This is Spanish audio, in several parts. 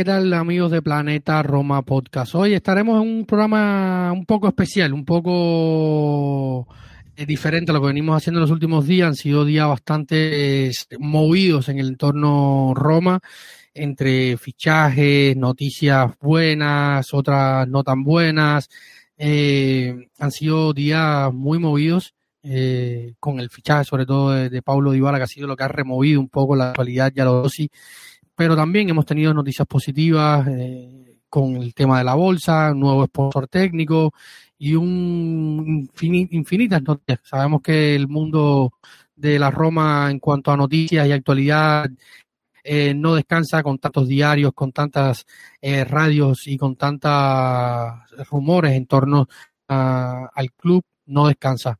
¿Qué tal amigos de Planeta Roma Podcast? Hoy estaremos en un programa un poco especial, un poco eh, diferente a lo que venimos haciendo en los últimos días. Han sido días bastante eh, movidos en el entorno Roma, entre fichajes, noticias buenas, otras no tan buenas. Eh, han sido días muy movidos. con el fichaje sobre todo de, de Paulo Dybala que ha sido lo que ha removido un poco la actualidad ya lo sí pero también hemos tenido noticias positivas eh, con el tema de la bolsa, nuevo sponsor técnico y un infinitas noticias. Sabemos que el mundo de la Roma en cuanto a noticias y actualidad eh, no descansa con tantos diarios, con tantas eh, radios y con tantos rumores en torno al club, no descansa.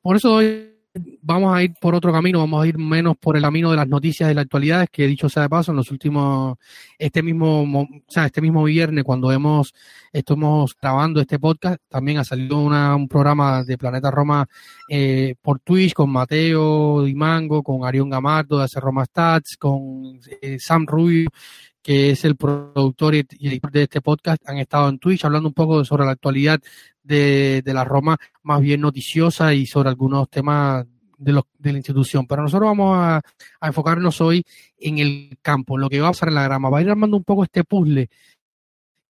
Por eso hoy vamos a ir por otro camino, vamos a ir menos por el camino de las noticias de la actualidad, que dicho sea de paso, en los últimos, este mismo, o sea, este mismo viernes, cuando hemos, estamos grabando este podcast, también ha salido una, un programa de Planeta Roma eh, por Twitch con Mateo Dimango, con Arión Gamardo de Hacer Roma Stats, con eh, Sam Rubio, que es el productor y editor de este podcast, han estado en Twitch hablando un poco sobre la actualidad de, de la Roma, más bien noticiosa y sobre algunos temas de, los, de la institución. Pero nosotros vamos a, a, enfocarnos hoy en el campo, lo que va a pasar en la grama. Va a ir armando un poco este puzzle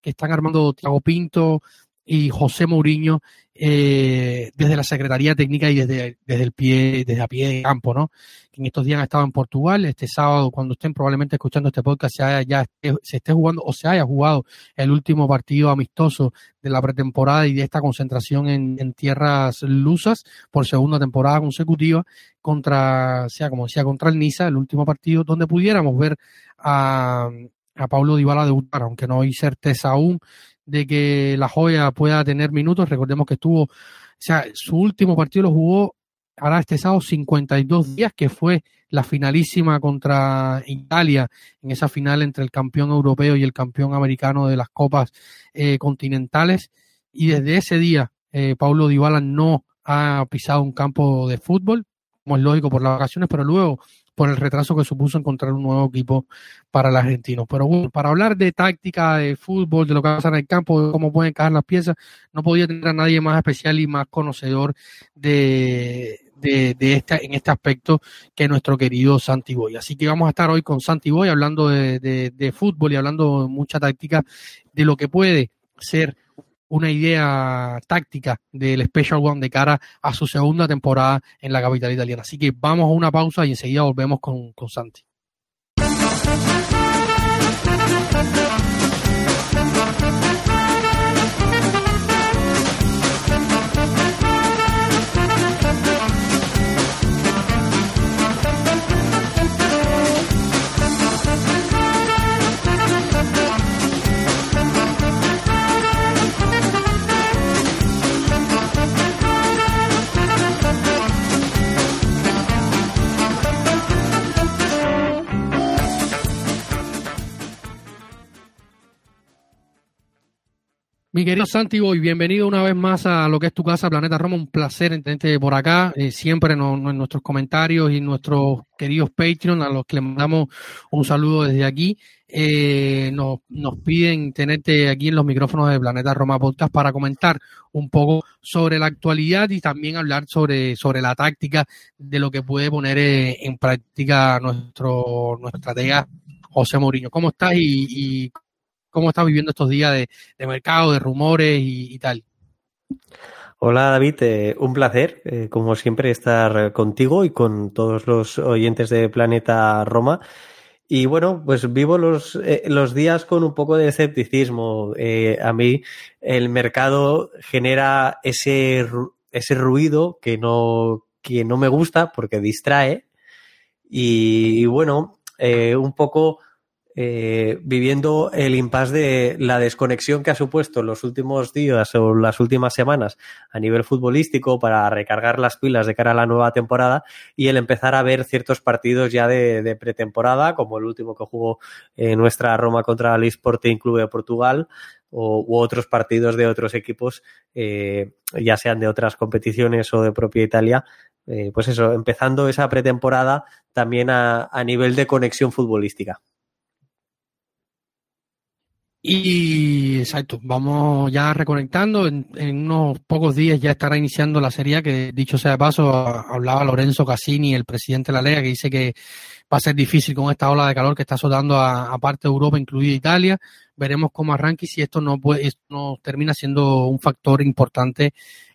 que están armando Tiago Pinto y José Mourinho eh, desde la Secretaría Técnica y desde, desde el pie, desde a pie de campo, ¿no? En estos días han estado en Portugal, este sábado, cuando estén probablemente escuchando este podcast, se haya, ya se esté jugando o se haya jugado el último partido amistoso de la pretemporada y de esta concentración en, en tierras lusas por segunda temporada consecutiva contra, sea como decía, contra el Niza, el último partido donde pudiéramos ver a, a Pablo Dybala debutar, aunque no hay certeza aún de que la joya pueda tener minutos. Recordemos que estuvo, o sea, su último partido lo jugó ahora este sábado 52 días, que fue la finalísima contra Italia, en esa final entre el campeón europeo y el campeón americano de las copas eh, continentales. Y desde ese día, eh, Paulo Dybala no ha pisado un campo de fútbol, como es lógico por las vacaciones, pero luego por el retraso que supuso encontrar un nuevo equipo para el argentino. Pero bueno, para hablar de táctica, de fútbol, de lo que va a pasar en el campo, de cómo pueden caer las piezas, no podía tener a nadie más especial y más conocedor de, de, de este, en este aspecto que nuestro querido Santi Boy. Así que vamos a estar hoy con Santi Boy hablando de, de, de fútbol y hablando mucha táctica de lo que puede ser una idea táctica del Special One de cara a su segunda temporada en la capital italiana. Así que vamos a una pausa y enseguida volvemos con, con Santi. Mi querido Santi y bienvenido una vez más a lo que es tu casa, Planeta Roma. Un placer tenerte por acá, eh, siempre en, nuestros comentarios y nuestros queridos Patreon, a los que les mandamos un saludo desde aquí. Eh, nos, nos piden tenerte aquí en los micrófonos de Planeta Roma Podcast para comentar un poco sobre la actualidad y también hablar sobre, sobre la táctica de lo que puede poner eh, en práctica nuestro, nuestro estratega José Mourinho. ¿Cómo estás y, y cómo estás viviendo estos días de, mercado, de rumores y, tal. Hola David, eh, un placer, eh, como siempre, estar contigo y con todos los oyentes de Planeta Roma. Y bueno, pues vivo los, eh, los días con un poco de escepticismo. a mí el mercado genera ese, ese ruido que no, que no me gusta porque distrae. Y bueno, un poco eh, viviendo el impasse de la desconexión que ha supuesto los últimos días o las últimas semanas a nivel futbolístico para recargar las pilas de cara a la nueva temporada y el empezar a ver ciertos partidos ya de, pretemporada, como el último que jugó eh, nuestra Roma contra el Sporting Club de Portugal, o, u otros partidos de otros equipos, eh, ya sean de otras competiciones o de propia Italia, pues eso, empezando esa pretemporada también a nivel de conexión futbolística. Y exacto, vamos ya reconectando. En, unos pocos días ya estará iniciando la serie que, dicho sea de paso, hablaba Lorenzo Cassini, el presidente de la Lega, que dice que va a ser difícil con esta ola de calor que está azotando a, parte de Europa, incluida Italia. Veremos cómo arranca y si esto no, puede, esto no termina siendo un factor importante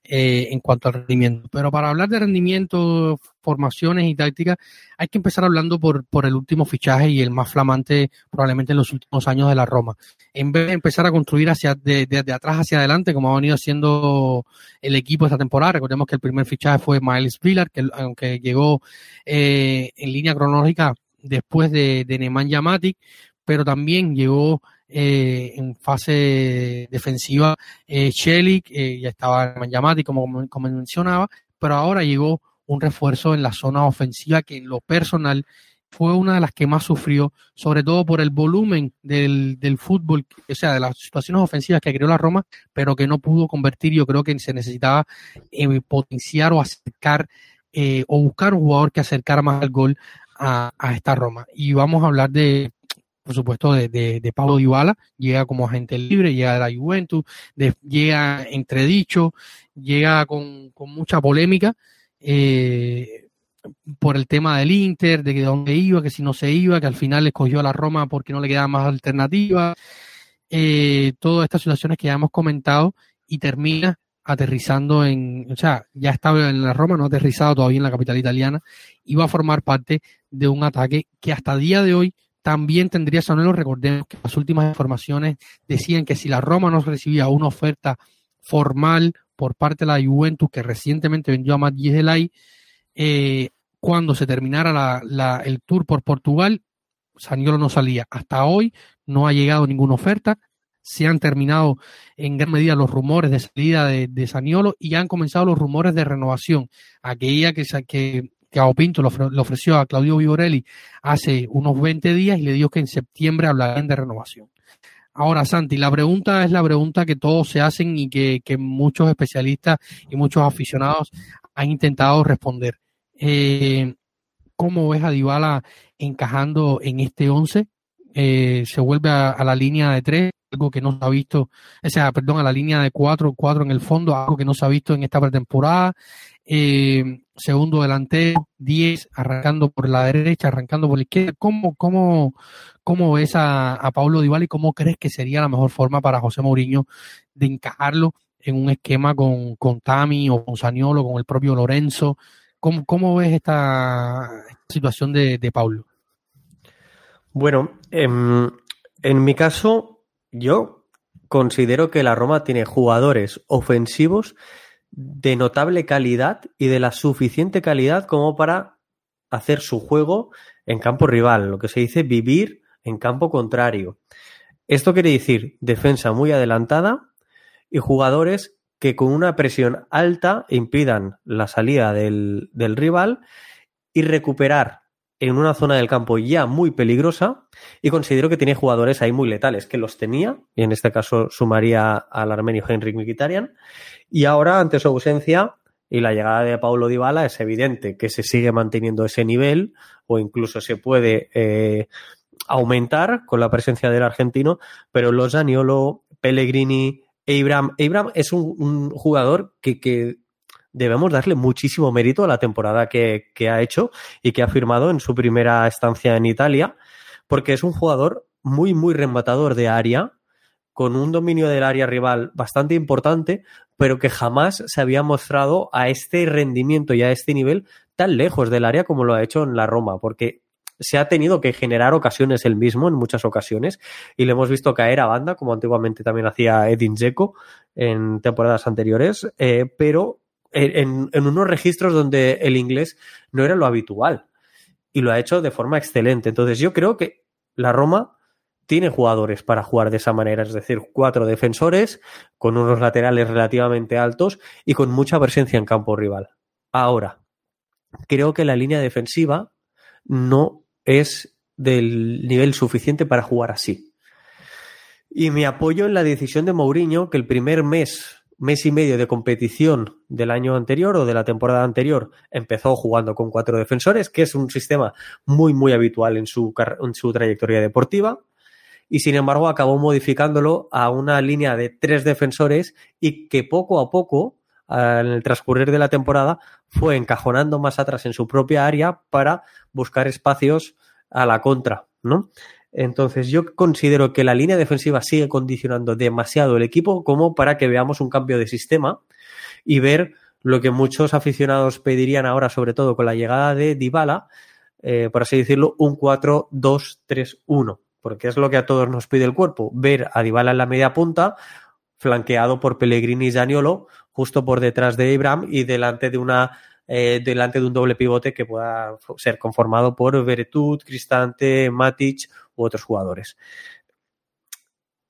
eh, en cuanto al rendimiento. Pero para hablar de rendimiento, formaciones y tácticas, hay que empezar hablando por, por el último fichaje y el más flamante probablemente en los últimos años de la Roma. En vez de empezar a construir hacia de, atrás hacia adelante, como ha venido haciendo el equipo esta temporada, recordemos que el primer fichaje fue Miles Villar, que aunque llegó eh, en línea cronológica después de, de Neman Yamatic, pero también llegó eh, en fase defensiva eh, eh, ya estaba Yamati, como, como mencionaba, pero ahora llegó un refuerzo en la zona ofensiva que en lo personal fue una de las que más sufrió, sobre todo por el volumen del, del fútbol, o sea, de las situaciones ofensivas que creó la Roma, pero que no pudo convertir. Yo creo que se necesitaba eh, potenciar o acercar eh, o buscar un jugador que acercara más al gol a, a, esta Roma. Y vamos a hablar de, por supuesto, de, de, de Pablo Dybala, llega como agente libre, llega de la Juventus, llega entredicho, llega con, con mucha polémica eh, por el tema del Inter, de que dónde iba, que si no se iba, que al final escogió a la Roma porque no le quedaba más alternativa, eh, todas estas situaciones que ya hemos comentado y termina aterrizando en, o sea, ya estaba en la Roma, no ha aterrizado todavía en la capital italiana, y va a formar parte de un ataque que hasta día de hoy también tendría Sanelo. Recordemos que las últimas informaciones decían que si la Roma no recibía una oferta formal por parte de la Juventus, que recientemente vendió a Matt Delay, eh, cuando se terminara el tour por Portugal, Saniolo no salía. Hasta hoy no ha llegado ninguna oferta. Se han terminado en gran medida los rumores de salida de, Saniolo y han comenzado los rumores de renovación. Aquella que, que que Pinto le ofreció a Claudio Vivorelli hace unos 20 días y le dijo que en septiembre hablarían de renovación. Ahora, Santi, la pregunta es la pregunta que todos se hacen y que, muchos especialistas y muchos aficionados han intentado responder. Eh, ¿Cómo ves a Dybala encajando en este 11? Eh, se vuelve a, la línea de tres, algo que no se ha visto, o sea, perdón, a la línea de cuatro, cuatro en el fondo, algo que no se ha visto en esta pretemporada. Eh, segundo delantero, 10, arrancando por la derecha, arrancando por la izquierda. ¿Cómo, cómo, cómo ves a, a Paulo Dybala y cómo crees que sería la mejor forma para José Mourinho de encajarlo en un esquema con, con Tami o con Saniolo, con el propio Lorenzo? ¿Cómo, cómo ves esta, situación de, de Paulo? Bueno, en, en mi caso, yo considero que la Roma tiene jugadores ofensivos de notable calidad y de la suficiente calidad como para hacer su juego en campo rival, lo que se dice vivir en campo contrario. Esto quiere decir defensa muy adelantada y jugadores que con una presión alta impidan la salida del, del rival y recuperar en una zona del campo ya muy peligrosa y considero que tiene jugadores ahí muy letales, que los tenía, y en este caso sumaría al armenio Henrik Mkhitaryan, y ahora ante su ausencia y la llegada de Paulo Dybala es evidente que se sigue manteniendo ese nivel o incluso se puede eh, aumentar con la presencia del argentino, pero los Zaniolo, Pellegrini, Abraham, Abraham es un, jugador que debemos darle muchísimo mérito a la temporada que, ha hecho y que ha firmado en su primera estancia en Italia, porque es un jugador muy, muy rematador de área, con un dominio del área rival bastante importante, pero que jamás se había mostrado a este rendimiento y a este nivel tan lejos del área como lo ha hecho en la Roma, porque se ha tenido que generar ocasiones él mismo en muchas ocasiones y le hemos visto caer a banda, como antiguamente también hacía Edin Dzeko en temporadas anteriores, eh, pero en, unos registros donde el inglés no era lo habitual y lo ha hecho de forma excelente. Entonces yo creo que la Roma tiene jugadores para jugar de esa manera, es decir, cuatro defensores con unos laterales relativamente altos y con mucha presencia en campo rival. Ahora, creo que la línea defensiva no es del nivel suficiente para jugar así. Y me apoyo en la decisión de Mourinho que el primer mes, mes y medio de competición del año anterior o de la temporada anterior empezó jugando con cuatro defensores, que es un sistema muy, muy habitual en su, en su trayectoria deportiva y sin embargo acabó modificándolo a una línea de tres defensores y que poco a poco, en el transcurrir de la temporada, fue encajonando más atrás en su propia área para buscar espacios a la contra, ¿no? Entonces yo considero que la línea defensiva sigue condicionando demasiado el equipo como para que veamos un cambio de sistema y ver lo que muchos aficionados pedirían ahora, sobre todo con la llegada de Dybala, eh, por así decirlo, un 4-2-3-1 porque es lo que a todos nos pide el cuerpo, ver a Dybala en la media punta, flanqueado por Pellegrini y Zaniolo, justo por detrás de Abraham y delante de una eh, delante de un doble pivote que pueda ser conformado por Veretut, Cristante, Matic u otros jugadores.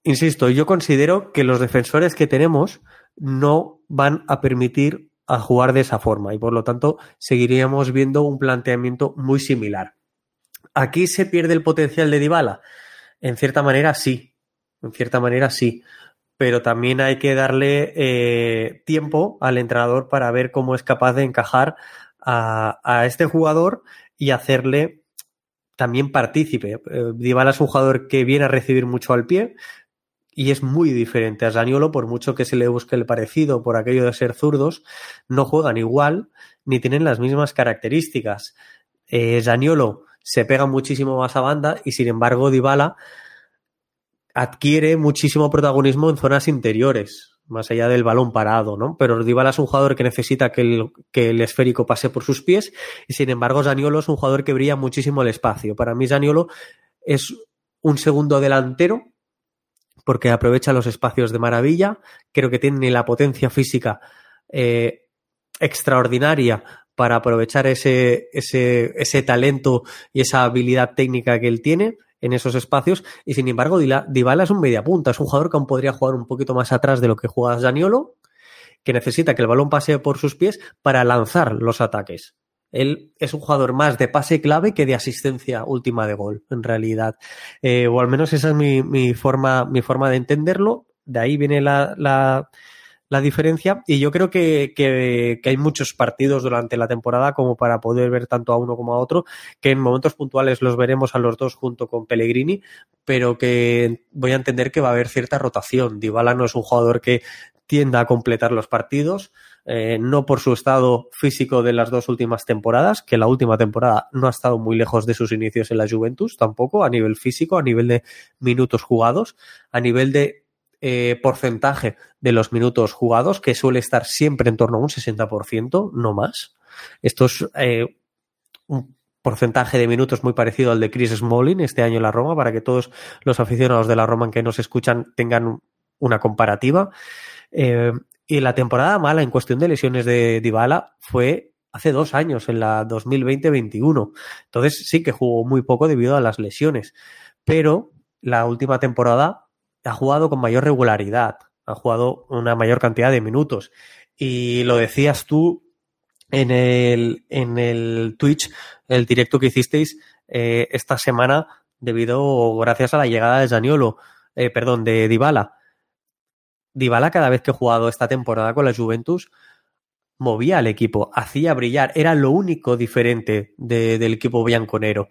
Insisto, yo considero que los defensores que tenemos no van a permitir a jugar de esa forma y por lo tanto seguiríamos viendo un planteamiento muy similar. Aquí se pierde el potencial de Dybala. En cierta manera sí, en cierta manera sí, pero también hay que darle eh, tiempo al entrenador para ver cómo es capaz de encajar a, a este jugador y hacerle también partícipe. Eh, Dybala es un jugador que viene a recibir mucho al pie y es muy diferente a Zaniolo, por mucho que se le busque el parecido por aquello de ser zurdos, no juegan igual ni tienen las mismas características. Eh, Zaniolo se pega muchísimo más a banda y sin embargo Dybala adquiere muchísimo protagonismo en zonas interiores, más allá del balón parado, ¿no? Pero Dybala es un jugador que necesita que el, que el esférico pase por sus pies y sin embargo Zaniolo es un jugador que brilla muchísimo el espacio. Para mí Zaniolo es un segundo delantero porque aprovecha los espacios de maravilla, creo que tiene la potencia física eh, extraordinaria para aprovechar ese, ese, ese talento y esa habilidad técnica que él tiene en esos espacios. Y sin embargo, Dybala es un mediapunta, es un jugador que aún podría jugar un poquito más atrás de lo que juega Zaniolo, que necesita que el balón pase por sus pies para lanzar los ataques. Él es un jugador más de pase clave que de asistencia última de gol, en realidad. Eh, o al menos esa es mi, mi, forma, mi forma de entenderlo. De ahí viene la, la, la diferencia. Y yo creo que, que, hay muchos partidos durante la temporada como para poder ver tanto a uno como a otro, que en momentos puntuales los veremos a los dos junto con Pellegrini, pero que voy a entender que va a haber cierta rotación. Dybala no es un jugador que tienda a completar los partidos, eh, no por su estado físico de las dos últimas temporadas, que la última temporada no ha estado muy lejos de sus inicios en la Juventus tampoco, a nivel físico, a nivel de minutos jugados, a nivel de eh, porcentaje de los minutos jugados, que suele estar siempre en torno a un 60%, no más. Esto es eh, un porcentaje de minutos muy parecido al de Chris Smalling este año en la Roma, para que todos los aficionados de la Roma que nos escuchan tengan una comparativa. Eh, y la temporada mala en cuestión de lesiones de Dybala fue hace dos años, en la 2020-21. Entonces sí que jugó muy poco debido a las lesiones. Pero la última temporada ha jugado con mayor regularidad, ha jugado una mayor cantidad de minutos. Y lo decías tú en el, en el Twitch, el directo que hicisteis eh, esta semana, debido, gracias a la llegada de Zaniolo, eh, perdón, de Dybala. Dybala cada vez que ha jugado esta temporada con la Juventus, movía al equipo, hacía brillar, era lo único diferente de, del equipo bianconero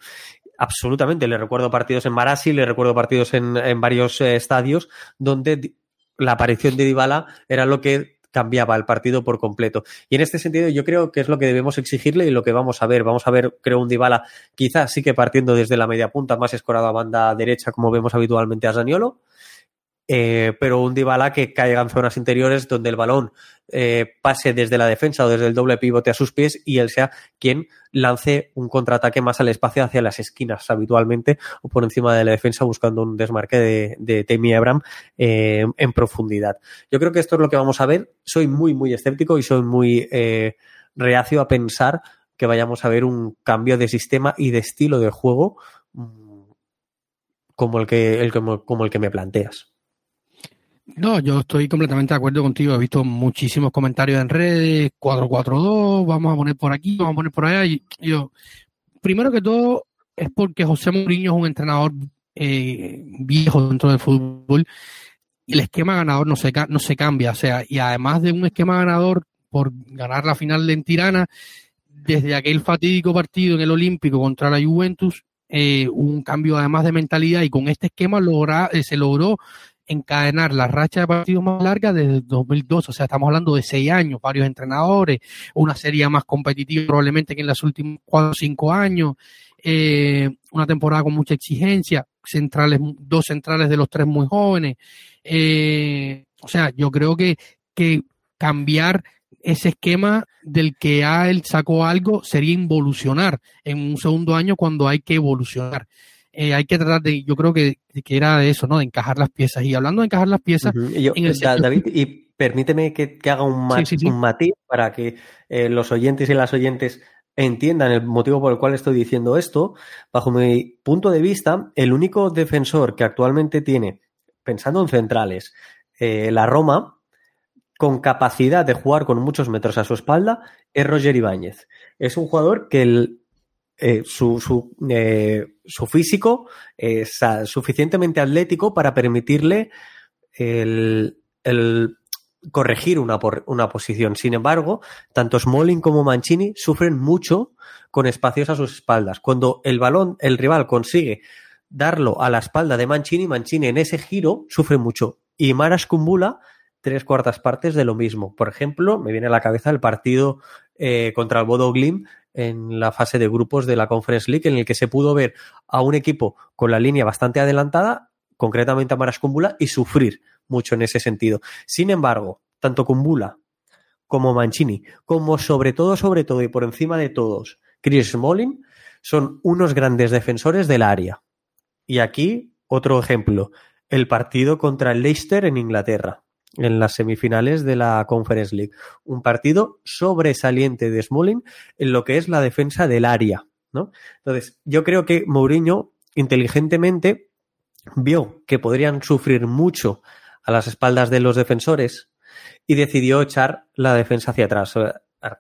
absolutamente. Le recuerdo partidos en Marasi, le recuerdo partidos en, en varios eh, estadios donde la aparición de Dybala era lo que cambiaba el partido por completo. Y en este sentido yo creo que es lo que debemos exigirle y lo que vamos a ver. Vamos a ver, creo, un Dybala quizás sí que partiendo desde la media punta, más escorado a banda derecha como vemos habitualmente a Zaniolo. eh, pero un Dybala que caiga en zonas interiores donde el balón eh, pase desde la defensa o desde el doble pivote a sus pies y él sea quien lance un contraataque más al espacio hacia las esquinas habitualmente o por encima de la defensa buscando un desmarque de, de Temi Abraham eh, en profundidad. Yo creo que esto es lo que vamos a ver. Soy muy, muy escéptico y soy muy reacio a pensar que vayamos a ver un cambio de sistema y de estilo de juego mm, como el que, el, como el que me planteas. No, yo estoy completamente de acuerdo contigo. He visto muchísimos comentarios en redes, 4-4-2, vamos a poner por aquí, vamos a poner por allá. Y yo, primero que todo, es porque José Mourinho es un entrenador eh, viejo dentro del fútbol y el esquema ganador no se, no se cambia. O sea, y además de un esquema ganador por ganar la final de Tirana, desde aquel fatídico partido en el Olímpico contra la Juventus, eh, un cambio además de mentalidad y con este esquema logra, eh, se logró encadenar la racha de partidos más larga desde 2002. O sea, estamos hablando de seis años, varios entrenadores, una serie más competitiva probablemente que en los últimos cuatro o cinco años, eh, una temporada con mucha exigencia, centrales, dos centrales de los tres muy jóvenes. Eh, o sea, yo creo que, que cambiar ese esquema del que a él sacó algo sería involucionar en un segundo año cuando hay que evolucionar. Eh, hay que tratar de, yo creo que, que, era de eso, ¿no? De encajar las piezas. Y hablando de encajar las piezas. David, y permíteme que, haga un, un, matiz para que eh, los oyentes y las oyentes entiendan el motivo por el cual estoy diciendo esto. Bajo mi punto de vista, el único defensor que actualmente tiene, pensando en centrales, eh, la Roma, con capacidad de jugar con muchos metros a su espalda, es Roger Ibáñez. Es un jugador que el, eh, su, su, eh, su, físico es suficientemente atlético para permitirle el, el corregir una, una, posición. Sin embargo, tanto Smalling como Mancini sufren mucho con espacios a sus espaldas. Cuando el balón, el rival consigue darlo a la espalda de Mancini, Mancini en ese giro sufre mucho. Y Maras Kumbula, tres cuartas partes de lo mismo. Por ejemplo, me viene a la cabeza el partido eh, contra el Bodo Glim en la fase de grupos de la Conference League, en el que se pudo ver a un equipo con la línea bastante adelantada, concretamente a Maras Kumbula, y sufrir mucho en ese sentido. Sin embargo, tanto Kumbula como Mancini, como sobre todo, sobre todo y por encima de todos, Chris Smalling, son unos grandes defensores del área. Y aquí otro ejemplo, el partido contra el Leicester en Inglaterra en las semifinales de la Conference League. Un partido sobresaliente de Smalling en lo que es la defensa del área. ¿no? Entonces, yo creo que Mourinho inteligentemente vio que podrían sufrir mucho a las espaldas de los defensores y decidió echar la defensa hacia atrás,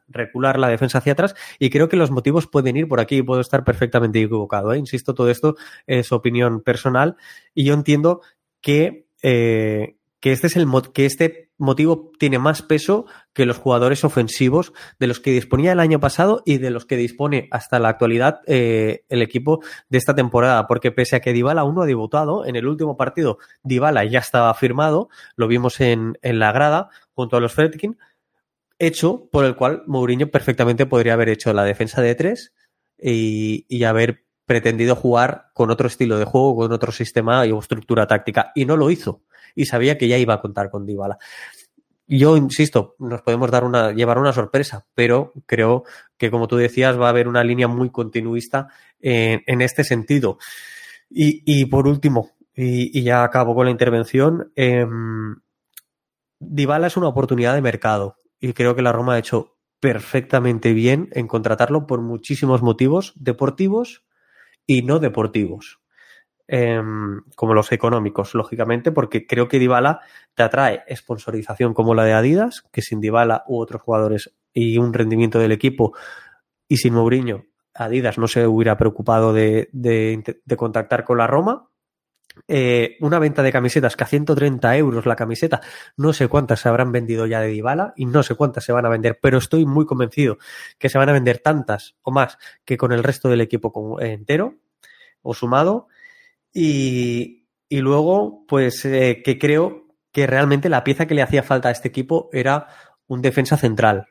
recular la defensa hacia atrás y creo que los motivos pueden ir por aquí, puedo estar perfectamente equivocado, ¿eh? insisto, todo esto es opinión personal y yo entiendo que, eh, que este es el que este motivo tiene más peso que los jugadores ofensivos de los que disponía el año pasado y de los que dispone hasta la actualidad eh, el equipo de esta temporada, porque pese a que Dybala aún no ha debutado, en el último partido Dybala ya estaba firmado, lo vimos en, en la grada junto a los Fredkin, hecho por el cual Mourinho perfectamente podría haber hecho la defensa de tres y, y haber pretendido jugar con otro estilo de juego, con otro sistema y estructura táctica, y no lo hizo y sabía que ya iba a contar con Dybala. Yo insisto, nos podemos dar una, llevar una sorpresa, pero creo que, como tú decías, va a haber una línea muy continuista en, este sentido. Y, por último, y, y, ya acabo con la intervención, eh, Dybala es una oportunidad de mercado y creo que la Roma ha hecho perfectamente bien en contratarlo por muchísimos motivos deportivos y no deportivos. Em, como los económicos, lógicamente, porque creo que Dybala te atrae sponsorización como la de Adidas, que sin Dybala u otros jugadores y un rendimiento del equipo y sin Mourinho, Adidas no se hubiera preocupado de, de, contactar con la Roma. Eh, una venta de camisetas que a 130 euros la camiseta, no sé cuántas se habrán vendido ya de Dybala y no sé cuántas se van a vender, pero estoy muy convencido que se van a vender tantas o más que con el resto del equipo entero o sumado. Y, y luego, pues eh, que creo que realmente la pieza que le hacía falta a este equipo era un defensa central.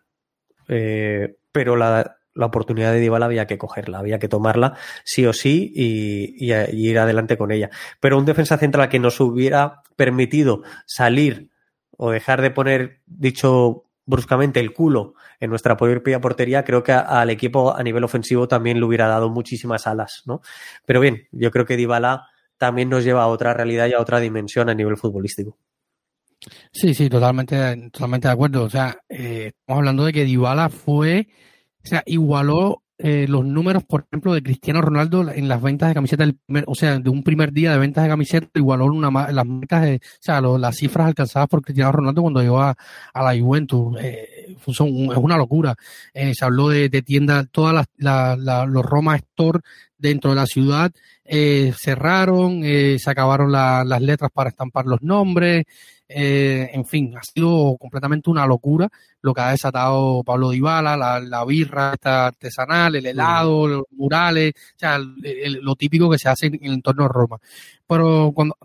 Eh, pero la, la, oportunidad de Dybala había que cogerla, había que tomarla sí o sí y, y, ir adelante con ella. Pero un defensa central que nos hubiera permitido salir o dejar de poner, dicho bruscamente, el culo en nuestra propia portería, creo que al equipo a nivel ofensivo también le hubiera dado muchísimas alas, ¿no? Pero bien, yo creo que Dybala también nos lleva a otra realidad y a otra dimensión a nivel futbolístico. Sí, sí, totalmente, totalmente de acuerdo. O sea, eh, estamos hablando de que Dybala fue, o sea, igualó eh, los números, por ejemplo, de Cristiano Ronaldo en las ventas de camisetas, o sea, de un primer día de ventas de camisetas, igualó una, las marcas, de, o sea, las cifras alcanzadas por Cristiano Ronaldo cuando llegó a, la Juventus. Eh, es una locura. Eh, se habló de, tiendas, todas las, los Roma Store dentro de la ciudad cerraron, se acabaron las letras para estampar los nombres. Eh, en fin, ha sido completamente una locura lo que ha desatado Pablo Dybala, la, la birra esta artesanal, el helado, los murales, o sea, lo típico que se hace en, el entorno de Roma. Pero cuando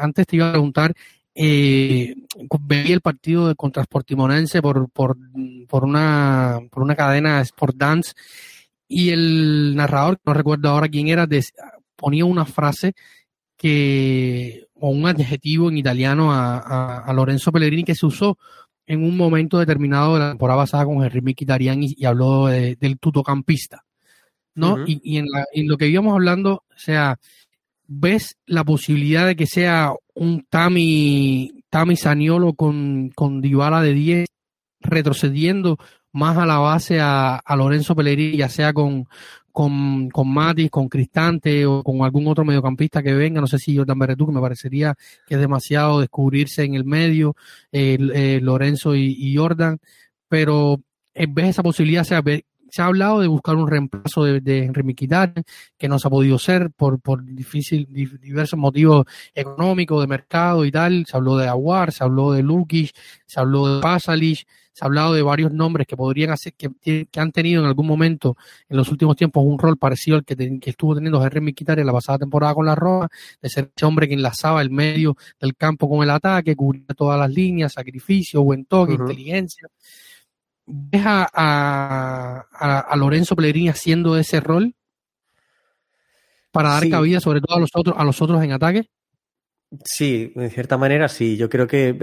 antes te iba a preguntar, eh, veía el partido de contra Sportimonense por, por, por, una, por una cadena Sport Dance y el narrador, no recuerdo ahora quién era, ponía una frase que o un adjetivo en italiano a, Lorenzo Pellegrini que se usó en un momento determinado de la temporada pasada con Henry Mkhitaryan y, habló del tutocampista. ¿no? y, en, lo que íbamos hablando, o sea, ¿ves la posibilidad de que sea un Tami, Tami Saniolo con, con Dybala de 10 retrocediendo más a la base a, a Lorenzo Pellegrini, ya sea con, con, con Matis, con Cristante o con algún otro mediocampista que venga, no sé si Jordan Berretú, que me parecería que es demasiado descubrirse en el medio, eh, Lorenzo y, Jordan, pero en vez de esa posibilidad se ha, se ha hablado de buscar un reemplazo de, de Henry que no se ha podido ser por, por difícil, diversos motivos económicos, de mercado y tal, se habló de Aguar, se habló de Lukic, se habló de Pasalic, se ha hablado de varios nombres que podrían hacer, que, que, han tenido en algún momento en los últimos tiempos un rol parecido al que, que estuvo teniendo Henry en la pasada temporada con la Roma, de ser ese hombre que enlazaba el medio del campo con el ataque, cubría todas las líneas, sacrificio, buen toque, inteligencia. ¿Ves a, a, Lorenzo Pellegrini haciendo ese rol para dar cabida sobre todo a los otros, a los otros en ataque? Sí, de cierta manera sí. Yo creo que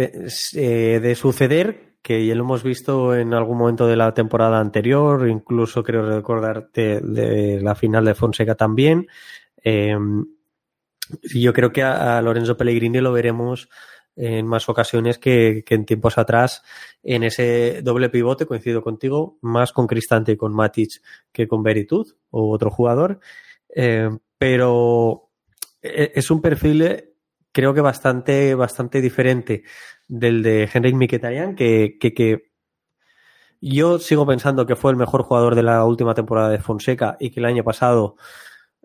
eh, de suceder que ya lo hemos visto en algún momento de la temporada anterior, incluso creo recordarte de la final de Fonseca también. Em, yo creo que a, Lorenzo Pellegrini lo veremos en más ocasiones que, en tiempos atrás en ese doble pivote, coincido contigo, más con Cristante y con Matic que con Veritud o otro jugador. Em, pero e, es un perfil creo que bastante, bastante diferente del de Henrik Mkhitaryan, que, que, que yo sigo pensando que fue el mejor jugador de la última temporada de Fonseca y que el año pasado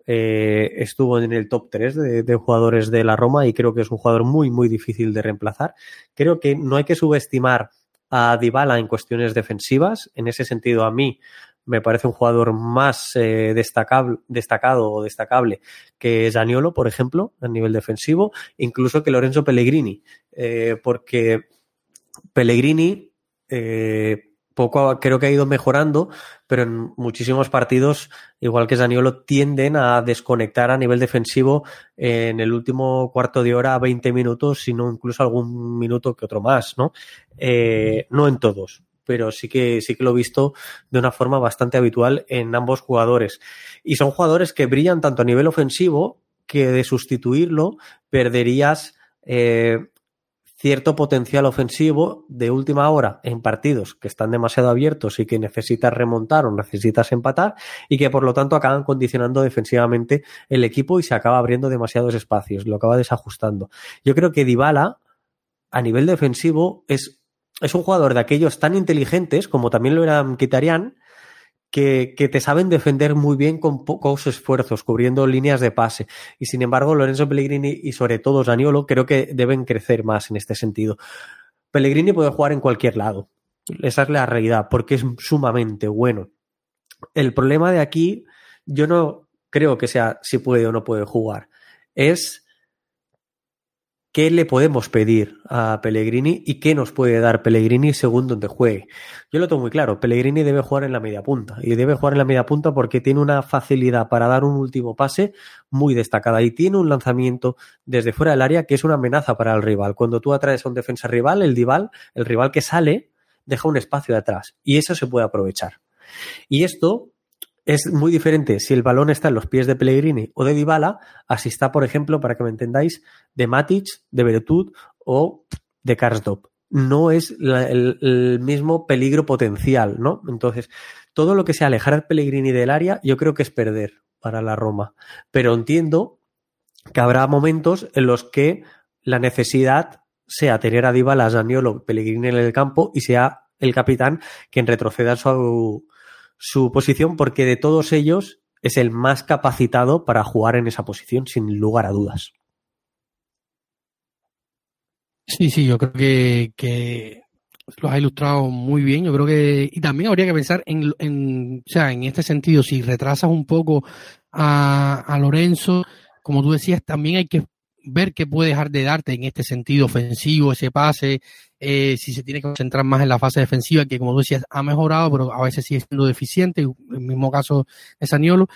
eh, estuvo en el top 3 de, de, jugadores de la Roma y creo que es un jugador muy, muy difícil de reemplazar. Creo que no hay que subestimar a Dybala en cuestiones defensivas. En ese sentido, a mí me parece un jugador más eh, destacable, destacado o destacable que Zaniolo, por ejemplo, a nivel defensivo, incluso que Lorenzo Pellegrini, eh, porque Pellegrini eh, poco creo que ha ido mejorando, pero en muchísimos partidos, igual que Zaniolo, tienden a desconectar a nivel defensivo en el último cuarto de hora, 20 minutos, sino incluso algún minuto que otro más, ¿no? no en todos, pero sí que, sí que lo he visto de una forma bastante habitual en ambos jugadores. Y son jugadores que brillan tanto a nivel ofensivo que de sustituirlo perderías eh, cierto potencial ofensivo de última hora en partidos que están demasiado abiertos y que necesitas remontar o necesitas empatar y que por lo tanto acaban condicionando defensivamente el equipo y se acaba abriendo demasiados espacios, lo acaba desajustando. Yo creo que Dybala a nivel defensivo es es un jugador de aquellos tan inteligentes, como también lo era Kitarian, que, que, te saben defender muy bien con pocos esfuerzos, cubriendo líneas de pase. Y sin embargo, Lorenzo Pellegrini y sobre todo Zaniolo creo que deben crecer más en este sentido. Pellegrini puede jugar en cualquier lado. Esa es la realidad, porque es sumamente bueno. El problema de aquí, yo no creo que sea si puede o no puede jugar. Es qué le podemos pedir a Pellegrini y qué nos puede dar Pellegrini según donde juegue. Yo lo tengo muy claro, Pellegrini debe jugar en la media punta y debe jugar en la media punta porque tiene una facilidad para dar un último pase muy destacada y tiene un lanzamiento desde fuera del área que es una amenaza para el rival. Cuando tú atraes a un defensa rival, el rival, el rival que sale, deja un espacio de atrás y eso se puede aprovechar. Y esto es muy diferente si el balón está en los pies de Pellegrini o de Dybala, así está, por ejemplo, para que me entendáis, de Matic, de Beretud o de Karsdorp. No es el, mismo peligro potencial, ¿no? Entonces, todo lo que sea alejar al Pellegrini del área, yo creo que es perder para la Roma. Pero entiendo que habrá momentos en los que la necesidad sea tener a Dybala, a Zaniolo, Pellegrini en el campo y sea el capitán quien retroceda su, su posición porque de todos ellos es el más capacitado para jugar en esa posición, sin lugar a dudas. Sí, sí, yo creo que, que lo has ilustrado muy bien. Yo creo que, y también habría que pensar en, en o sea, en este sentido, si retrasas un poco a, a Lorenzo, como tú decías, también hay que ver qué puede dejar de darte en este sentido ofensivo, ese pase, eh, si se tiene que concentrar más en la fase defensiva, que como tú decías, ha mejorado, pero a veces sigue siendo deficiente, en el mismo caso de Saniolo,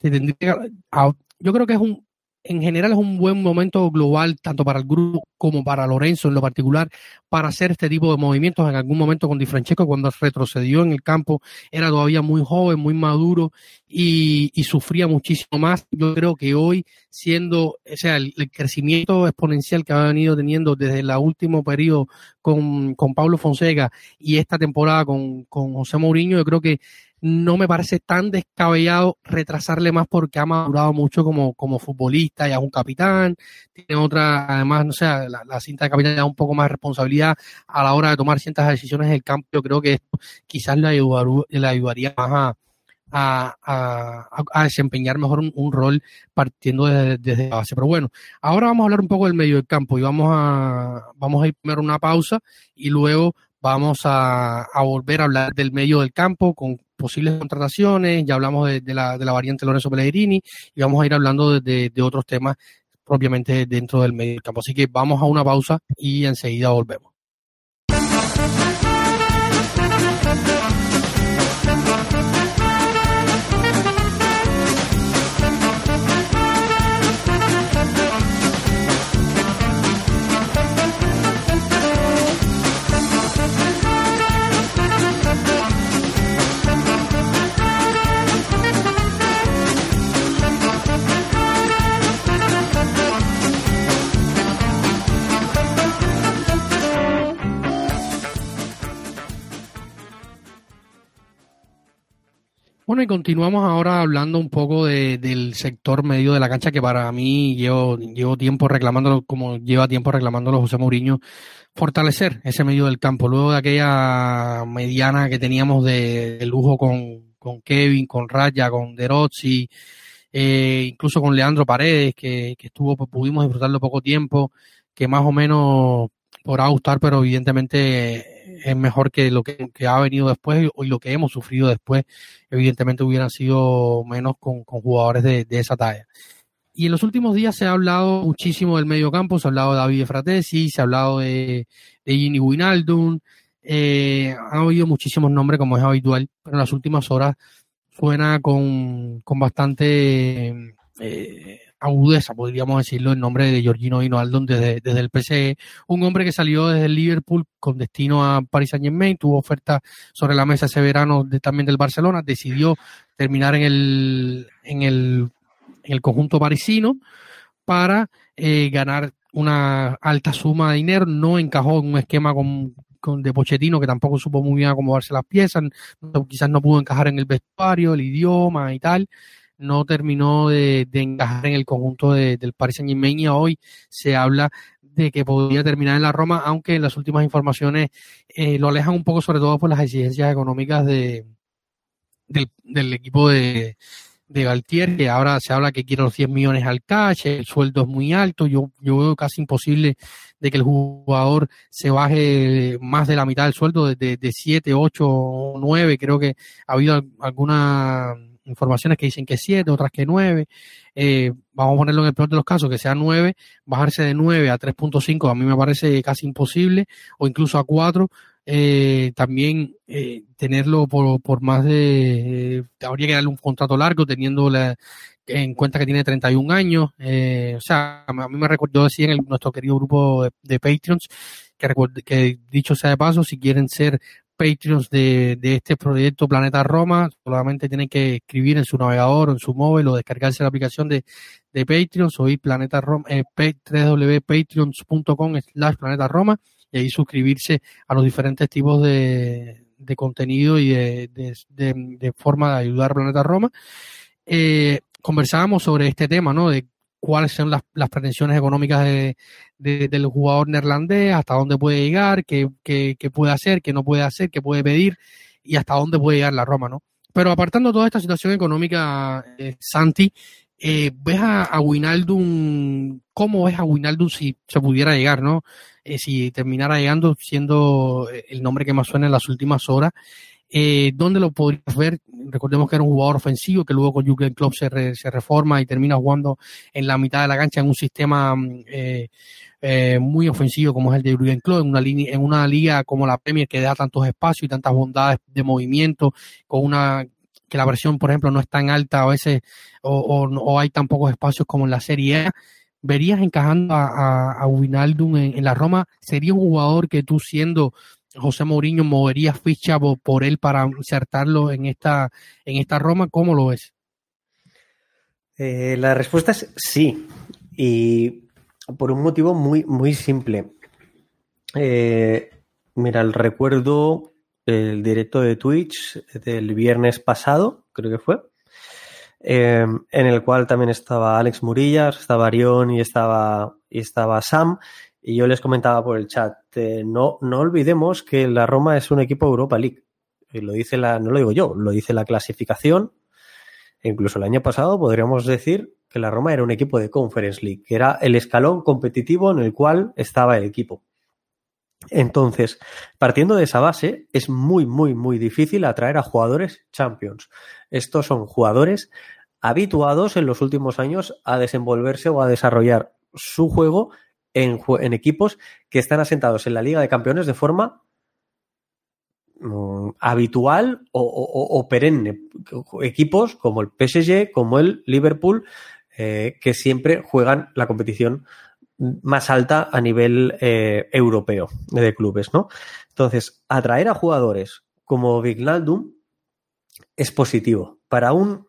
yo creo que es un, en general es un buen momento global, tanto para el grupo como para Lorenzo en lo particular, para hacer este tipo de movimientos. En algún momento con Di Francesco, cuando retrocedió en el campo, era todavía muy joven, muy maduro y, sufría muchísimo más. Yo creo que hoy, siendo, o sea, el, crecimiento exponencial que ha venido teniendo desde el último periodo con, con Pablo Fonseca y esta temporada con, con José Mourinho, yo creo que no me parece tan descabellado retrasarle más porque ha madurado mucho como, como futbolista, ya es un capitán, tiene otra, además, no sé, la, cinta de capitán da un poco más responsabilidad a la hora de tomar ciertas decisiones del campo. Yo creo que esto quizás le, le ayudaría más a, a, desempeñar mejor un, rol partiendo desde, la base. Pero bueno, ahora vamos a hablar un poco del medio del campo y vamos a, vamos a ir primero una pausa y luego vamos a, volver a hablar del medio del campo con posibles contrataciones, ya hablamos de, la, de la variante Lorenzo Pellegrini y vamos a ir hablando de, de otros temas propiamente dentro del medio del campo. Así que vamos a una pausa y enseguida volvemos. Bueno, y continuamos ahora hablando un poco de, del sector medio de la cancha que para mí llevo, llevo tiempo reclamándolo, como lleva tiempo reclamándolo José Mourinho, fortalecer ese medio del campo. Luego de aquella mediana que teníamos de, lujo con, con, Kevin, con Raya, con Derozzi, eh, incluso con Leandro Paredes, que, que estuvo, pudimos disfrutarlo poco tiempo, que más o menos podrá gustar, pero evidentemente es mejor que lo que, ha venido después y lo que hemos sufrido después, evidentemente hubieran sido menos con, jugadores de, esa talla. Y en los últimos días se ha hablado muchísimo del medio campo, se ha hablado de David Fratesi, se ha hablado de, de Gini Winaldum, eh, han oído muchísimos nombres como es habitual, pero en las últimas horas suena con, con bastante eh, agudeza, podríamos decirlo, en nombre de Giorgino Wijnaldum desde, desde el PCE, un hombre que salió desde Liverpool con destino a Paris Saint Germain, tuvo oferta sobre la mesa ese verano también del Barcelona, decidió terminar en el, en el, en el conjunto parisino para eh, ganar una alta suma de dinero, no encajó en un esquema con, con de Pochettino que tampoco supo muy bien acomodarse las piezas, quizás no pudo encajar en el vestuario, el idioma y tal, no terminó de, encajar en el conjunto del Paris Saint Germain y hoy se habla de que podría terminar en la Roma, aunque en las últimas informaciones eh, lo alejan un poco, sobre todo por las exigencias económicas de, del, equipo de, de Galtier, que ahora se habla que quiere los 100 millones al cash, el sueldo es muy alto, yo, yo veo casi imposible de que el jugador se baje más de la mitad del sueldo, de, de, de 7, 8 o 9, creo que ha habido alguna informaciones que dicen que 7, otras que 9. Eh, vamos a ponerlo en el peor de los casos, que sea 9, bajarse de 9 a 3.5 a mí me parece casi imposible, o incluso a 4. Eh, también eh, tenerlo por, por más de, eh, habría que darle un contrato largo teniendo la, en cuenta que tiene 31 años. Eh, o sea, a mí me recordó, decía en el, nuestro querido grupo de, de Patreons, que, que dicho sea de paso, si quieren ser Patreons de, de, este proyecto Planeta Roma, solamente tienen que escribir en su navegador o en su móvil o descargarse la aplicación de, de Patreons o ir Planeta Roma, eh, www.patreons.com slash Planeta Roma y ahí suscribirse a los diferentes tipos de, de contenido y de, de, forma de ayudar a Planeta Roma. Eh, conversábamos sobre este tema, ¿no? De cuáles son las, las pretensiones económicas de, de, del jugador neerlandés, hasta dónde puede llegar, qué, qué, qué, puede hacer, qué no puede hacer, qué puede pedir y hasta dónde puede llegar la Roma, ¿no? Pero apartando toda esta situación económica, eh, Santi, eh, ¿ves a, a Winaldum, cómo ves a Winaldum si se pudiera llegar, ¿no? Eh, si terminara llegando siendo el nombre que más suena en las últimas horas, eh, ¿Dónde lo podrías ver? Recordemos que era un jugador ofensivo que luego con Jürgen Klopp se, re, se, reforma y termina jugando en la mitad de la cancha en un sistema eh, eh, muy ofensivo como es el de Jürgen Klopp, en una, línea, en una liga como la Premier que da tantos espacios y tantas bondades de movimiento, con una que la versión, por ejemplo, no es tan alta a veces o, hay tan pocos espacios como en la Serie A. ¿Verías encajando a, a, en, en la Roma? ¿Sería un jugador que tú siendo José Mourinho movería ficha por él para insertarlo en esta, en esta Roma? ¿Cómo lo ves? Eh, la respuesta es sí. Y por un motivo muy, muy simple. Eh, mira, el recuerdo el directo de Twitch del viernes pasado, creo que fue, eh, en el cual también estaba Alex Murillas, estaba Arión y estaba, y estaba Sam, y yo les comentaba por el chat, eh, no, no olvidemos que la Roma es un equipo Europa League. Y lo dice la, no lo digo yo, lo dice la clasificación. E incluso el año pasado podríamos decir que la Roma era un equipo de Conference League, que era el escalón competitivo en el cual estaba el equipo. Entonces, partiendo de esa base, es muy, muy, muy difícil atraer a jugadores champions. Estos son jugadores habituados en los últimos años a desenvolverse o a desarrollar su juego en, equipos que están asentados en la Liga de Campeones de forma um, habitual o, o, o, perenne. Equipos como el PSG, como el Liverpool, eh, que siempre juegan la competición más alta a nivel eh, europeo de clubes, ¿no? Entonces, atraer a jugadores como Vignaldum es positivo. Para un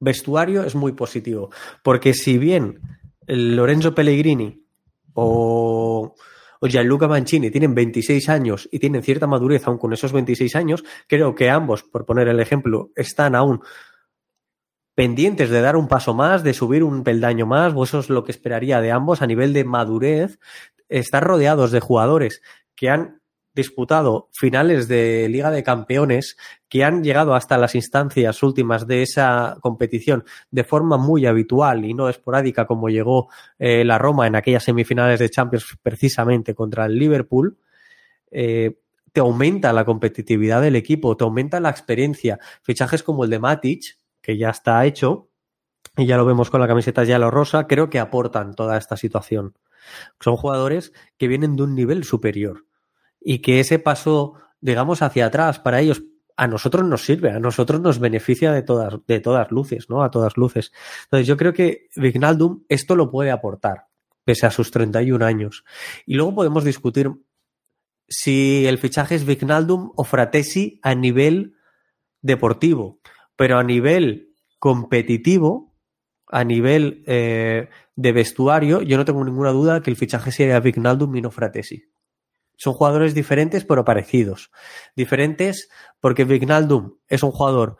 vestuario es muy positivo, porque si bien Lorenzo Pellegrini o, o Gianluca Mancini tienen 26 años y tienen cierta madurez aún con esos 26 años, creo que ambos, por poner el ejemplo, están aún pendientes de dar un paso más, de subir un peldaño más, o eso es lo que esperaría de ambos a nivel de madurez, estar rodeados de jugadores que han disputado finales de Liga de Campeones que han llegado hasta las instancias últimas de esa competición de forma muy habitual y no esporádica como llegó eh, la Roma en aquellas semifinales de Champions precisamente contra el Liverpool, eh, te aumenta la competitividad del equipo, te aumenta la experiencia. Fichajes como el de Matic, que ya está hecho, y ya lo vemos con la camiseta ya lo rosa, creo que aportan toda esta situación. Son jugadores que vienen de un nivel superior y que ese paso, digamos, hacia atrás para ellos, a nosotros nos sirve, a nosotros nos beneficia de todas, de todas luces, ¿no? A todas luces. Entonces yo creo que Vignaldum esto lo puede aportar, pese a sus 31 años. Y luego podemos discutir si el fichaje es Vignaldum o Fratesi a nivel deportivo, pero a nivel competitivo, a nivel eh, de vestuario, yo no tengo ninguna duda que el fichaje sería Vignaldum y no Fratesi. Son jugadores diferentes pero parecidos. Diferentes porque Vignaldum es un jugador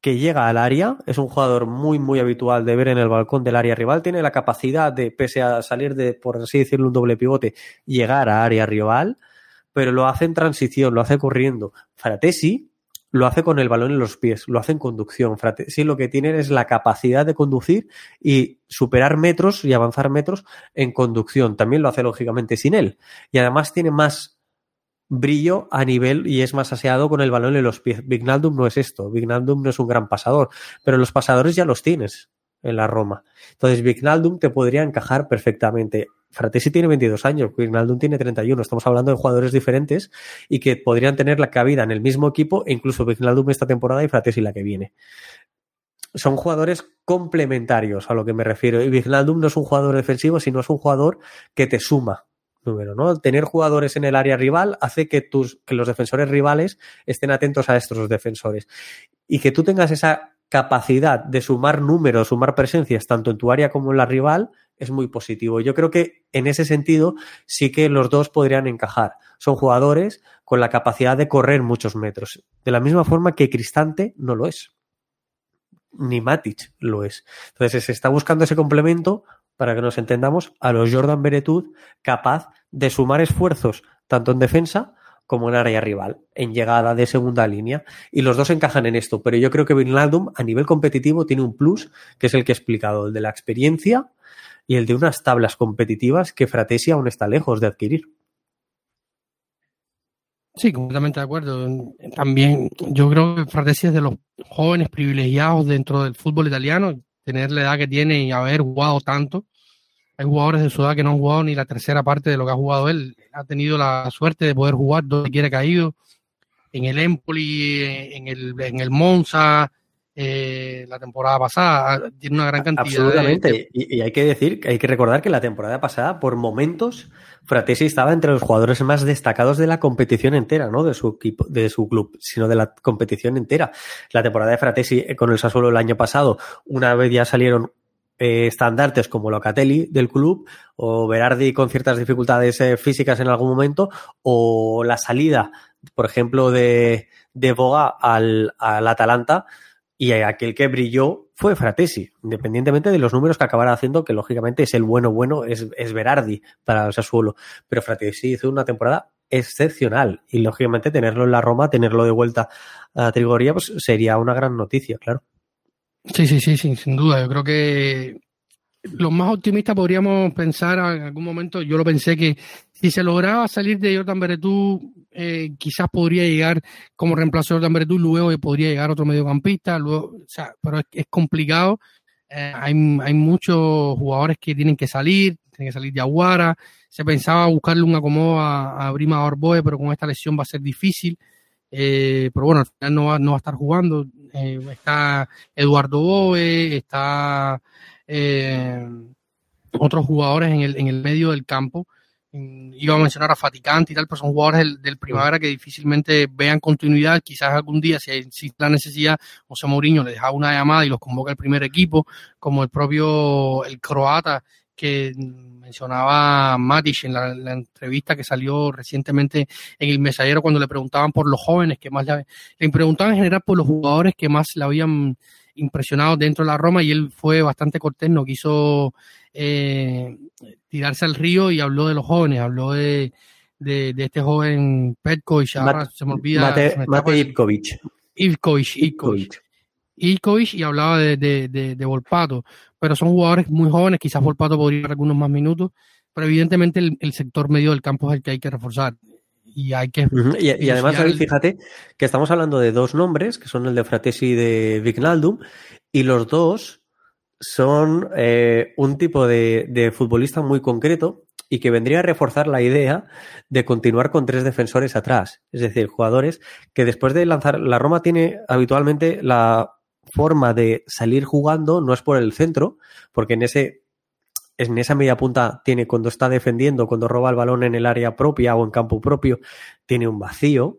que llega al área, es un jugador muy, muy habitual de ver en el balcón del área rival, tiene la capacidad de, pese a salir de, por así decirlo, un doble pivote, llegar a área rival, pero lo hace en transición, lo hace corriendo. Fratesi lo hace con el balón en los pies, lo hace en conducción. Sí, lo que tiene es la capacidad de conducir y superar metros y avanzar metros en conducción. También lo hace lógicamente sin él. Y además tiene más brillo a nivel y es más aseado con el balón en los pies. Vignaldum no es esto. Vignaldum no es un gran pasador, pero los pasadores ya los tienes en la Roma. Entonces, Vignaldum te podría encajar perfectamente. Fratesi tiene 22 años, Vignaldum tiene 31. Estamos hablando de jugadores diferentes y que podrían tener la cabida en el mismo equipo e incluso Vignaldum esta temporada y Fratesi la que viene. Son jugadores complementarios a lo que me refiero. Y Vignaldum no es un jugador defensivo, sino es un jugador que te suma número, ¿no? Tener jugadores en el área rival hace que tus, que los defensores rivales estén atentos a estos defensores. Y que tú tengas esa capacidad de sumar números, sumar presencias, tanto en tu área como en la rival, es muy positivo. Yo creo que en ese sentido sí que los dos podrían encajar. Son jugadores con la capacidad de correr muchos metros. De la misma forma que Cristante no lo es. Ni Matic lo es. Entonces se está buscando ese complemento para que nos entendamos, a los Jordan Beretud capaz de sumar esfuerzos tanto en defensa como en área rival, en llegada de segunda línea. Y los dos encajan en esto, pero yo creo que Wijnaldum a nivel competitivo tiene un plus, que es el que he explicado, el de la experiencia y el de unas tablas competitivas que Fratesi aún está lejos de adquirir. Sí, completamente de acuerdo. También yo creo que Fratesi es de los jóvenes privilegiados dentro del fútbol italiano tener la edad que tiene y haber jugado tanto. Hay jugadores de su edad que no han jugado ni la tercera parte de lo que ha jugado él. Ha tenido la suerte de poder jugar donde quiera caído, en el Empoli, en el, en el Monza, eh, la temporada pasada. Tiene una gran cantidad. Absolutamente. Y, y, hay que decir, hay que recordar que la temporada pasada, por momentos, Fratesi estaba entre los jugadores más destacados de la competición entera, no de su equipo, de su club, sino de la competición entera. La temporada de Fratesi eh, con el Sassuolo el año pasado, una vez ya salieron eh, estandartes como Locatelli del club o Berardi con ciertas dificultades eh, físicas en algún momento o la salida, por ejemplo, de, de Boga al, al Atalanta y aquel que brilló fue Fratesi, independientemente de los números que acabara haciendo, que lógicamente es el bueno bueno, es, es Berardi para el Sassuolo. Pero Fratesi hizo una temporada excepcional y lógicamente tenerlo en la Roma, tenerlo de vuelta a Trigoria, pues sería una gran noticia, claro. Sí, sí, sí, sí, sin duda. Yo creo que los más optimistas podríamos pensar en algún momento, yo lo pensé que si se lograba salir de Jordan Beretú, eh, quizás podría llegar como reemplazo de Jordan Beretú, luego podría llegar otro mediocampista, luego, o sea, pero es, complicado. Eh, hay, hay muchos jugadores que tienen que salir, tienen que salir de Aguara. Se pensaba buscarle un acomodo a, a Brima Orboe, pero con esta lesión va a ser difícil. Eh, pero bueno, al final no va, no va a estar jugando. Eh, está Eduardo Boe, está eh, otros jugadores en el, en el medio del campo. Iba a mencionar a Faticante y tal, pero son jugadores del, Primavera que difícilmente vean continuidad. Quizás algún día, si existe la necesidad, José Mourinho le deja una llamada y los convoca al primer equipo, como el propio el croata que mencionaba Matic en la, entrevista que salió recientemente en el Mesallero cuando le preguntaban por los jóvenes que más le, le preguntaban en general por los jugadores que más le habían impresionado dentro de la Roma y él fue bastante cortés, no quiso eh, tirarse al río y habló de los jóvenes, habló de, de, este joven Petkovic, ahora se me olvida. Mate, Mate Ivkovic. Ivkovic, Ivkovic. Ivkovic y hablaba de, de, de, de, Volpato, pero son jugadores muy jóvenes, quizás Volpato podría dar algunos más minutos, pero evidentemente el, el sector medio del campo es el que hay que reforzar y hay que... y, además, fíjate que estamos hablando de dos nombres, que son el de Fratesi y de Vignaldum, y los dos son eh, un tipo de, de, futbolista muy concreto y que vendría a reforzar la idea de continuar con tres defensores atrás. Es decir, jugadores que después de lanzar... La Roma tiene habitualmente la forma de salir jugando, no es por el centro, porque en ese en esa media punta tiene cuando está defendiendo, cuando roba el balón en el área propia o en campo propio, tiene un vacío.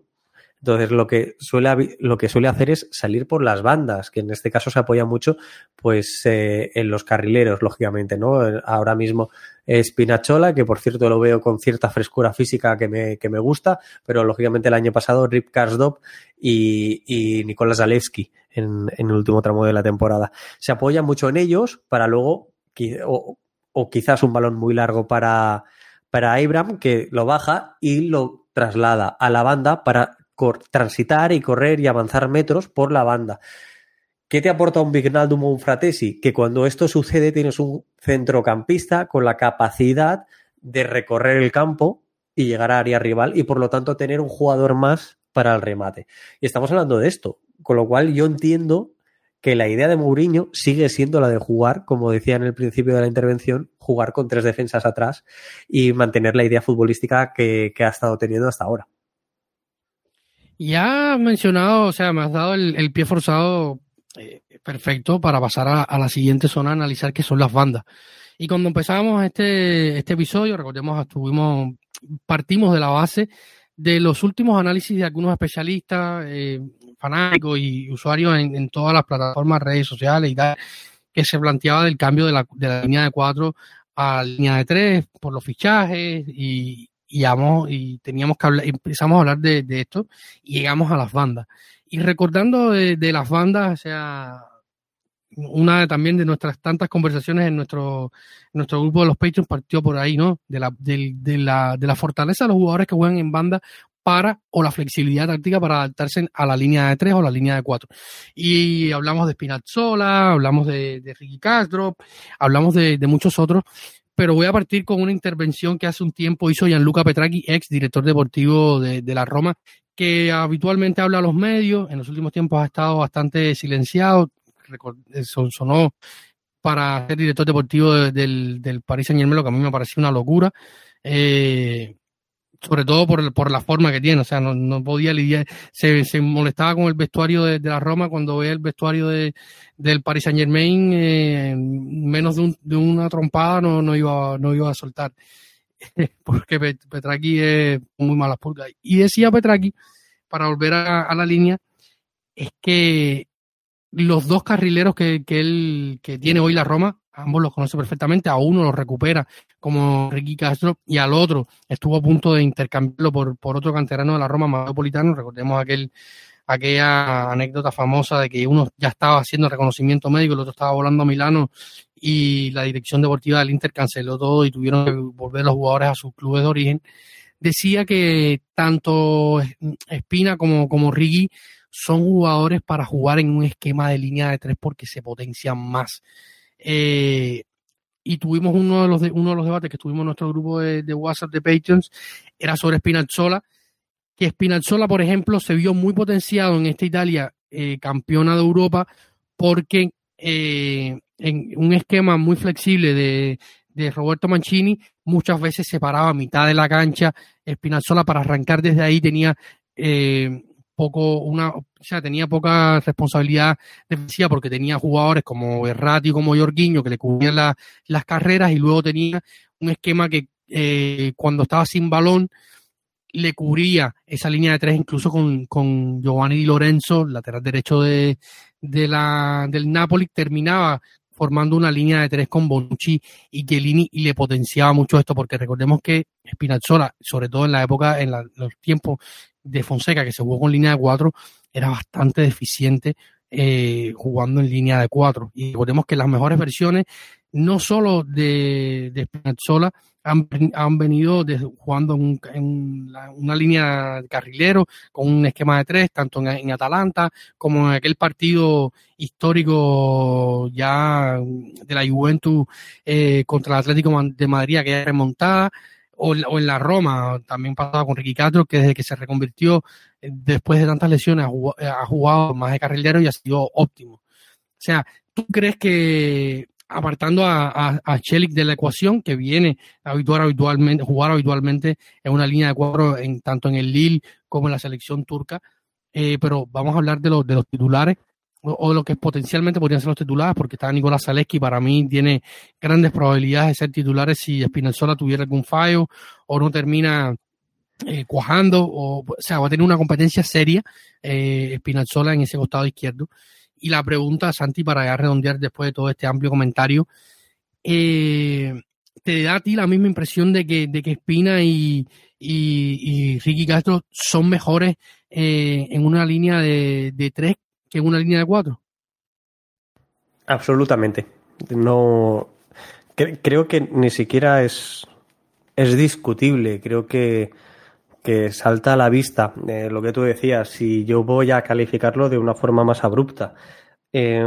Entonces lo que suele lo que suele hacer es salir por las bandas, que en este caso se apoya mucho, pues eh, en los carrileros, lógicamente, ¿no? Ahora mismo es Pinachola, que por cierto lo veo con cierta frescura física que me, que me gusta, pero lógicamente el año pasado Rip Karsdorp y, y Nicolás Zalewski en, en, el último tramo de la temporada. Se apoya mucho en ellos para luego o, o quizás un balón muy largo para, para Abram que lo baja y lo traslada a la banda para transitar y correr y avanzar metros por la banda. ¿Qué te aporta un Vignaldum o un Fratesi? Que cuando esto sucede tienes un centrocampista con la capacidad de recorrer el campo y llegar a área rival y por lo tanto tener un jugador más para el remate. Y estamos hablando de esto, con lo cual yo entiendo que la idea de Mourinho sigue siendo la de jugar, como decía en el principio de la intervención, jugar con tres defensas atrás y mantener la idea futbolística que, ha estado teniendo hasta ahora. Ya has mencionado, o sea, me has dado el, pie forzado eh, perfecto para pasar a, la siguiente zona a analizar qué son las bandas. Y cuando empezamos este, este episodio, recordemos, estuvimos, partimos de la base de los últimos análisis de algunos especialistas, eh, fanáticos y usuarios en, todas las plataformas, redes sociales y tal, que se planteaba del cambio de la, de la línea de cuatro a la línea de tres por los fichajes y, y, y teníamos que hablar, empezamos a hablar de, esto y llegamos a las bandas. Y recordando de, las bandas, o sea, una también de nuestras tantas conversaciones en nuestro, nuestro grupo de los Patreons partió por ahí, ¿no? De la, de, de, la, de la fortaleza de los jugadores que juegan en banda para, o la flexibilidad táctica para adaptarse a la línea de tres o la línea de cuatro. Y hablamos de Spinazzola, hablamos de, de Ricky Castro, hablamos de, muchos otros, pero voy a partir con una intervención que hace un tiempo hizo Gianluca Petracchi, ex director deportivo de, la Roma, que habitualmente habla a los medios, en los últimos tiempos ha estado bastante silenciado, sonó para ser director deportivo del, del Paris Saint Germain, lo que a mí me pareció una locura. Eh, sobre todo por, por la forma que tiene, o sea, no, no podía lidiar, se, se molestaba con el vestuario de, la Roma cuando ve el vestuario de, del Paris Saint Germain, eh, menos de, un, de, una trompada no, no, iba, no iba a soltar, porque Petraki es muy mala pulgas. Y decía Petraki, para volver a, a, la línea, es que los dos carrileros que, que, él, que tiene hoy la Roma, ambos los conoce perfectamente, a uno lo recupera como Ricky Castro y al otro estuvo a punto de intercambiarlo por, por otro canterano de la Roma, Metropolitano, recordemos aquel aquella anécdota famosa de que uno ya estaba haciendo reconocimiento médico, el otro estaba volando a Milano y la dirección deportiva del Inter canceló todo y tuvieron que volver los jugadores a sus clubes de origen, decía que tanto Espina como, como Riggi son jugadores para jugar en un esquema de línea de tres porque se potencian más. Eh, y tuvimos uno de los uno de los debates que tuvimos en nuestro grupo de, WhatsApp de Patreons, era sobre Spinazzola, que Spinazzola, por ejemplo, se vio muy potenciado en esta Italia eh, campeona de Europa porque eh, en un esquema muy flexible de, de Roberto Mancini, muchas veces se paraba a mitad de la cancha, Spinazzola para arrancar desde ahí tenía eh, poco una, o sea, tenía poca responsabilidad defensiva porque tenía jugadores como Errati como Jorginho que le cubrían las carreras y luego tenía un esquema que eh, cuando estaba sin balón le cubría esa línea de tres incluso con, con Giovanni Lorenzo, lateral derecho de, de la, del Napoli, terminaba formando una línea de tres con Bonucci y Chiellini y le potenciaba mucho esto porque recordemos que Spinazzola, sobre todo en la época, en los tiempos de Fonseca que se jugó con línea de cuatro, era bastante deficiente eh, jugando en línea de cuatro. Y recordemos que las mejores versiones, no solo de, de Spinazzola, han, han venido jugando en, una línea de carrilero con un esquema de tres, tanto en, Atalanta como en aquel partido histórico ya de la Juventus eh, contra el Atlético de Madrid, que remontada, o, en la Roma, también pasaba con Ricky Castro, que desde que se reconvirtió eh, después de tantas lesiones ha jugado, más de carrilero y ha sido óptimo. O sea, ¿tú crees que apartando a, a, Chelik de la ecuación, que viene a habituar habitualmente, jugar habitualmente en una línea de cuatro, en, tanto en el Lille como en la selección turca, eh, pero vamos a hablar de los, de los titulares o, de lo que potencialmente podrían ser los titulares, porque está Nicolás Zaleski, para mí tiene grandes probabilidades de ser titulares si Spinazzola tuviera algún fallo o no termina eh, cuajando, o, sea, va a tener una competencia seria eh, en ese costado izquierdo. Y la pregunta, Santi, para ya redondear después de todo este amplio comentario, eh, ¿te da a ti la misma impresión de que, de que Espina y, y, Ricky Castro son mejores eh, en una línea de, de tres que en una línea de cuatro? Absolutamente. No creo que ni siquiera es, es discutible. Creo que que salta a la vista eh, lo que tú decías, si yo voy a calificarlo de una forma más abrupta. Eh,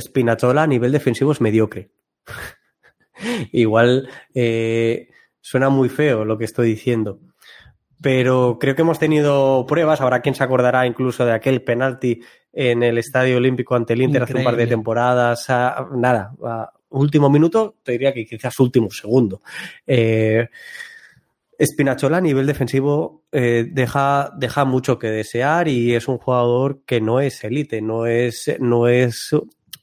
Spinazzola a nivel defensivo es mediocre. Igual eh, suena muy feo lo que estoy diciendo. Pero creo que hemos tenido pruebas, ahora quien se acordará incluso de aquel penalti en el Estadio Olímpico ante el Inter hace un par de temporadas, nada, último minuto, te diría que quizás último segundo. Eh, Spinachola a nivel defensivo eh, deja, deja mucho que desear y es un jugador que no es élite, no es, no es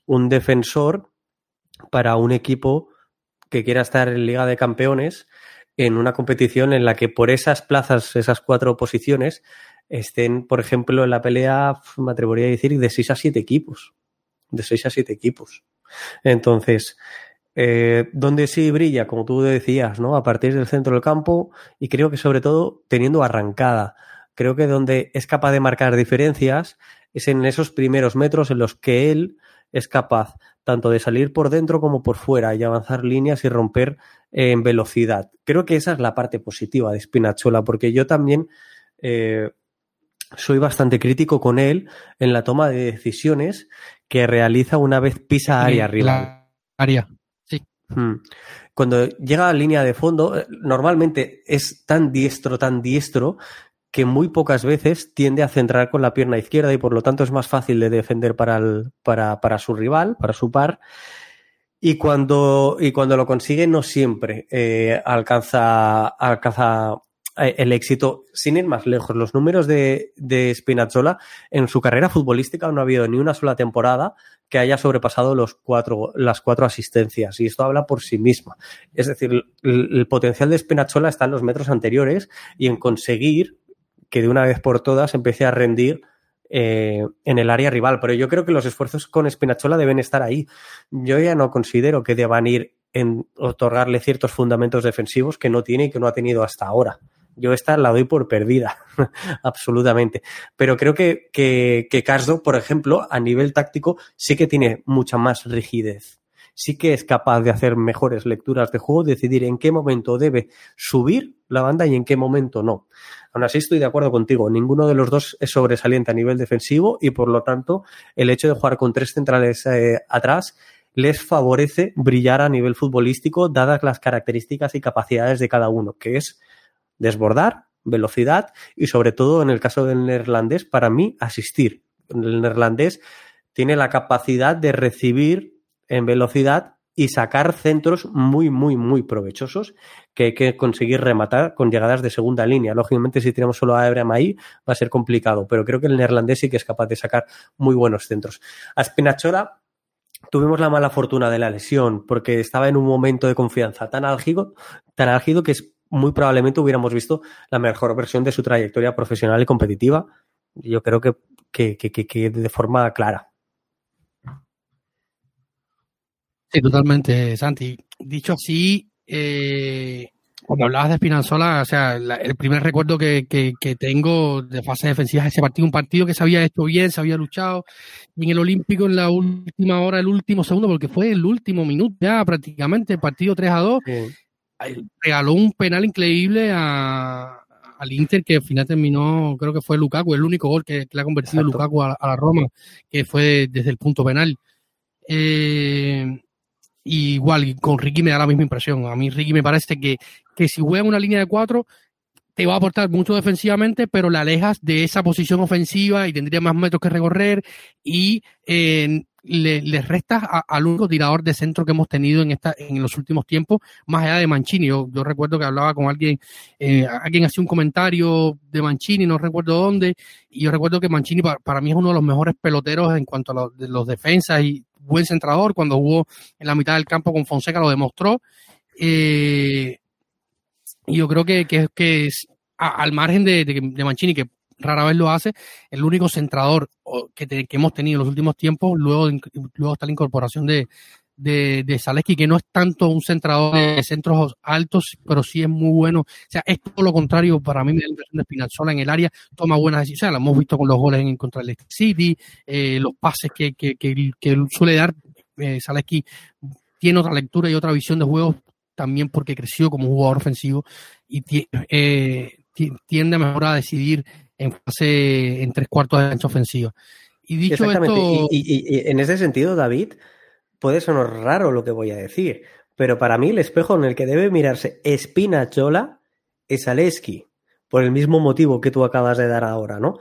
un defensor para un equipo que quiera estar en Liga de Campeones en una competición en la que por esas plazas, esas cuatro posiciones, estén, por ejemplo, en la pelea, me atrevería a decir, de seis a siete equipos. De seis a siete equipos. Entonces, eh, donde sí brilla, como tú decías, ¿no? A partir del centro del campo y creo que sobre todo teniendo arrancada. Creo que donde es capaz de marcar diferencias es en esos primeros metros en los que él es capaz tanto de salir por dentro como por fuera y avanzar líneas y romper en velocidad. Creo que esa es la parte positiva de Spinachola, porque yo también eh, soy bastante crítico con él en la toma de decisiones que realiza una vez pisa área arriba. Área. Hmm. Cuando llega a línea de fondo, eh, normalmente es tan diestro, tan diestro, que muy pocas veces tiende a centrar con la pierna izquierda y por lo tanto es más fácil de defender para, el, para, para su rival, para su par. Y cuando, y cuando lo consigue, no siempre eh, alcanza, alcanza eh, el éxito. Sin ir más lejos, los números de, de Spinazzola en su carrera futbolística no ha habido ni una sola temporada que haya sobrepasado los cuatro, las cuatro asistencias. Y esto habla por sí misma. Es decir, el, potencial de Spinazzola está en los metros anteriores y en conseguir que de una vez por todas empiece a rendir eh, en el área rival. Pero yo creo que los esfuerzos con Spinazzola deben estar ahí. Yo ya no considero que deban ir en otorgarle ciertos fundamentos defensivos que no tiene y que no ha tenido hasta ahora. Yo esta la doy por perdida, absolutamente. Pero creo que, que, que por ejemplo, a nivel táctico, sí que tiene mucha más rigidez. Sí que es capaz de hacer mejores lecturas de juego, decidir en qué momento debe subir la banda y en qué momento no. Aún así estoy de acuerdo contigo, ninguno de los dos es sobresaliente a nivel defensivo y por lo tanto el hecho de jugar con tres centrales eh, atrás les favorece brillar a nivel futbolístico dadas las características y capacidades de cada uno, que es desbordar, velocidad y sobre todo en el caso del neerlandés, para mí, asistir. El neerlandés tiene la capacidad de recibir en velocidad y sacar centros muy, muy, muy provechosos que hay que conseguir rematar con llegadas de segunda línea. Lógicamente, si tenemos solo a Abraham ahí, va a ser complicado, pero creo que el neerlandés sí que es capaz de sacar muy buenos centros. A Spinachora tuvimos la mala fortuna de la lesión porque estaba en un momento de confianza tan álgido, tan álgido que es muy probablemente hubiéramos visto la mejor versión de su trayectoria profesional y competitiva. Yo creo que, que, que, que de forma clara. Sí, totalmente, Santi. Dicho así, eh, cuando hablabas de Espinanzola, o sea, el primer recuerdo que, que, que, tengo de fase defensiva es ese partido, un partido que se había hecho bien, se había luchado en el Olímpico en la última hora, el último segundo, porque fue el último minuto ya prácticamente, partido 3 a 2 regaló un penal increíble a, al Inter que al final terminó, creo que fue Lukaku, el único gol que, le ha convertido Lukaku a, la Roma, que fue desde el punto penal. Eh, igual, con Ricky me da la misma impresión. A mí Ricky me parece que, que si juega una línea de cuatro, te va a aportar mucho defensivamente, pero la alejas de esa posición ofensiva y tendría más metros que recorrer y eh, le, le restas al único tirador de centro que hemos tenido en esta en los últimos tiempos, más allá de Mancini. Yo, recuerdo que hablaba con alguien, eh, alguien hacía un comentario de Mancini, no recuerdo dónde, y yo recuerdo que Mancini para, mí es uno de los mejores peloteros en cuanto a los, los defensas y buen centrador. Cuando jugó en la mitad del campo con Fonseca lo demostró. Eh, y yo creo que, que, que es, al margen de, de, Mancini, que rara vez lo hace, el único centrador que, que hemos tenido en los últimos tiempos, luego, luego está la incorporación de, de, que no es tanto un centrador de centros altos, pero sí es muy bueno. O sea, es todo lo contrario para mí, la impresión de Spinazzola en el área, toma buenas decisiones. Lo hemos visto con los goles en contra del City, eh, los pases que, que, que, suele dar eh, tiene otra lectura y otra visión de juego también porque creció como jugador ofensivo y eh, tiende mejor a decidir en fase en tres cuartos de ancha ofensiva. Y dicho esto. Y, en ese sentido, David, puede sonar raro lo que voy a decir, pero para mí el espejo en el que debe mirarse Spinazzola es Aleski, por el mismo motivo que tú acabas de dar ahora, ¿no?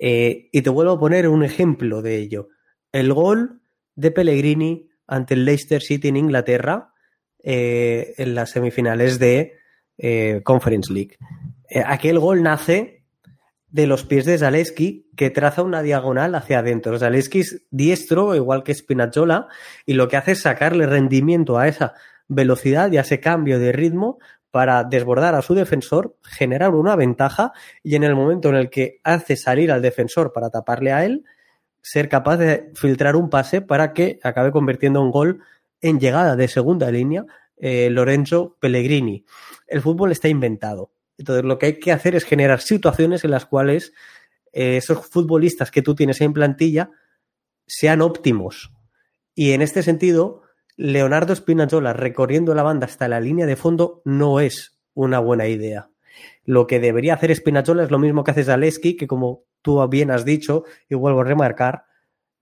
Eh, y te vuelvo a poner un ejemplo de ello. El gol de Pellegrini ante el Leicester City en Inglaterra eh, en las semifinales de eh, Conference League. aquel gol nace de los pies de Zaleski, que traza una diagonal hacia adentro. Zaleski es diestro, igual que Spinazzola, y lo que hace es sacarle rendimiento a esa velocidad y a ese cambio de ritmo para desbordar a su defensor, generar una ventaja y en el momento en el que hace salir al defensor para taparle a él, ser capaz de filtrar un pase para que acabe convirtiendo un gol en llegada de segunda línea eh, Lorenzo Pellegrini. El fútbol está inventado. Entonces lo que hay que hacer es generar situaciones en las cuales eh, esos futbolistas que tú tienes en plantilla sean óptimos. Y en este sentido, Leonardo Spinazzola recorriendo la banda hasta la línea de fondo no es una buena idea. Lo que debería hacer Spinazzola es lo mismo que hace Zaleski, que como tú bien has dicho, y vuelvo a remarcar,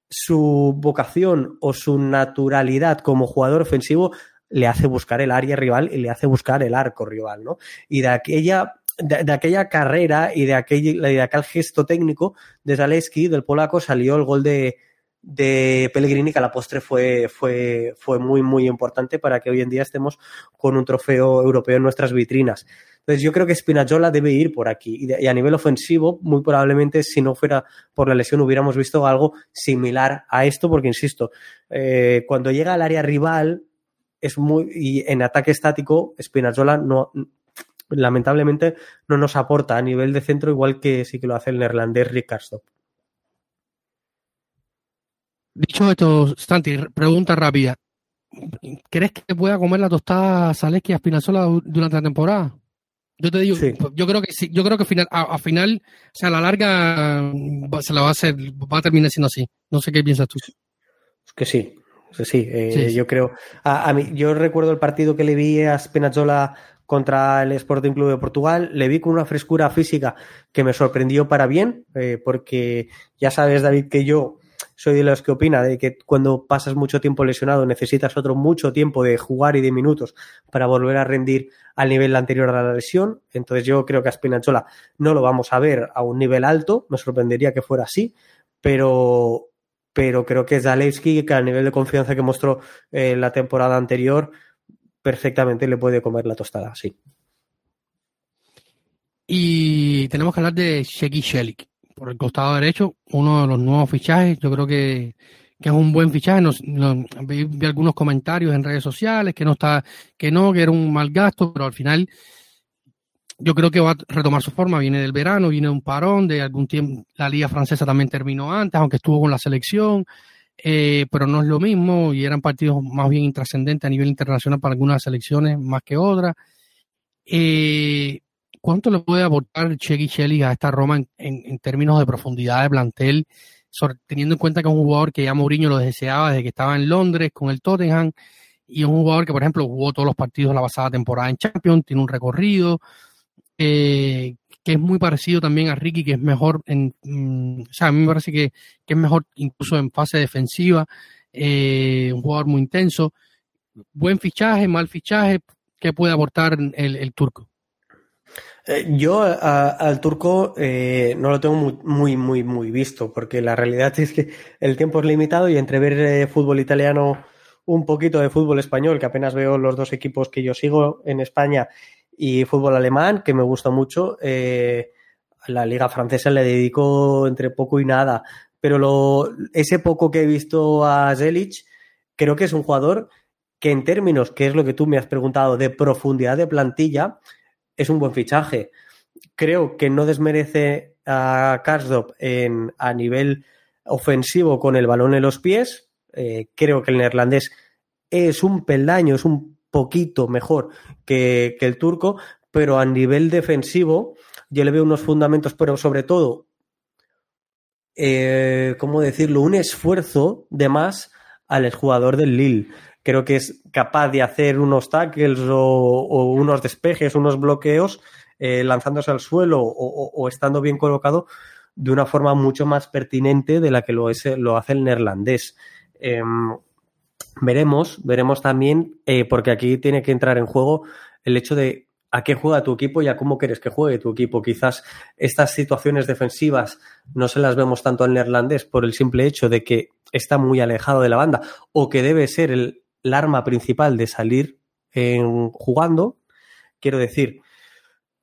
su vocación o su naturalidad como jugador ofensivo le hace buscar el área rival y le hace buscar el arco rival, ¿no? Y de aquella, de, aquella carrera y de aquel, de aquel gesto técnico de Zaleski, del polaco, salió el gol de, de Pellegrini que a la postre fue, fue, fue muy, muy importante para que hoy en día estemos con un trofeo europeo en nuestras vitrinas. Entonces yo creo que Spinazzola debe ir por aquí y, a nivel ofensivo, muy probablemente si no fuera por la lesión hubiéramos visto algo similar a esto, porque insisto, eh, cuando llega al área rival es muy y en ataque estático Spinazzola no lamentablemente no nos aporta a nivel de centro igual que sí que lo hace el neerlandés Rick Dicho esto, Stanti, pregunta rápida. ¿Crees que pueda comer la tostada Zaleski a Spinazzola durante la temporada? Yo te digo, yo creo que sí, yo creo que final, a, final, o sea, a la larga se la va a hacer, va a terminar siendo así. No sé qué piensas tú. Que sí, sí, eh, yo creo. A, mí, yo recuerdo el partido que le vi a Spinazzola contra el Sporting Club de Portugal, le vi con una frescura física que me sorprendió para bien, eh, porque ya sabes, David, que yo soy de los que opina de que cuando pasas mucho tiempo lesionado necesitas otro mucho tiempo de jugar y de minutos para volver a rendir al nivel anterior a la lesión. Entonces yo creo que a Spinazzola no lo vamos a ver a un nivel alto, me sorprendería que fuera así, pero, pero creo que Zalewski, que al nivel de confianza que mostró eh, la temporada anterior, perfectamente le puede comer la tostada, sí. Y tenemos que hablar de Sheki Shelik por el costado derecho, uno de los nuevos fichajes. Yo creo que, es un buen fichaje. vi, algunos comentarios en redes sociales que no está, que no, que era un mal gasto, pero al final yo creo que va a retomar su forma. Viene del verano, viene de un parón, de algún tiempo. La liga francesa también terminó antes, aunque estuvo con la selección. Eh, pero no es lo mismo y eran partidos más bien intrascendentes a nivel internacional para algunas selecciones más que otras. Eh, ¿Cuánto le puede aportar Chegui Shelly a esta Roma en, términos de profundidad de plantel, teniendo en cuenta que es un jugador que ya Mourinho lo deseaba desde que estaba en Londres con el Tottenham y es un jugador que, por ejemplo, jugó todos los partidos la pasada temporada en Champions, tiene un recorrido, eh, que es muy parecido también a Ricky, que es mejor en, mm, o sea, a mí me parece que, es mejor incluso en fase defensiva, eh, un jugador muy intenso, buen fichaje, mal fichaje, ¿qué puede aportar el turco? Eh, yo al turco no lo tengo muy, muy, muy, visto, porque la realidad es que el tiempo es limitado y entre ver fútbol italiano, un poquito de fútbol español, que apenas veo los dos equipos que yo sigo en España, y fútbol alemán, que me gusta mucho, la liga francesa le dedico entre poco y nada. Pero lo, ese poco que he visto a Zelic, creo que es un jugador que en términos, que es lo que tú me has preguntado, de profundidad de plantilla, es un buen fichaje. Creo que no desmerece a Karsdorp en, a nivel ofensivo con el balón en los pies. Eh, creo que el neerlandés es un peldaño, es un poquito mejor que, el turco, pero a nivel defensivo yo le veo unos fundamentos, pero sobre todo, eh, ¿cómo decirlo? Un esfuerzo de más al jugador del Lille creo que es capaz de hacer unos tackles o, unos despejes, unos bloqueos, eh, lanzándose al suelo o, estando bien colocado de una forma mucho más pertinente de la que lo, hace el neerlandés. Em, veremos, veremos también, eh, porque aquí tiene que entrar en juego el hecho de a qué juega tu equipo y a cómo quieres que juegue tu equipo. Quizás estas situaciones defensivas no se las vemos tanto al neerlandés por el simple hecho de que está muy alejado de la banda o que debe ser el, arma principal de salir en, jugando. Quiero decir,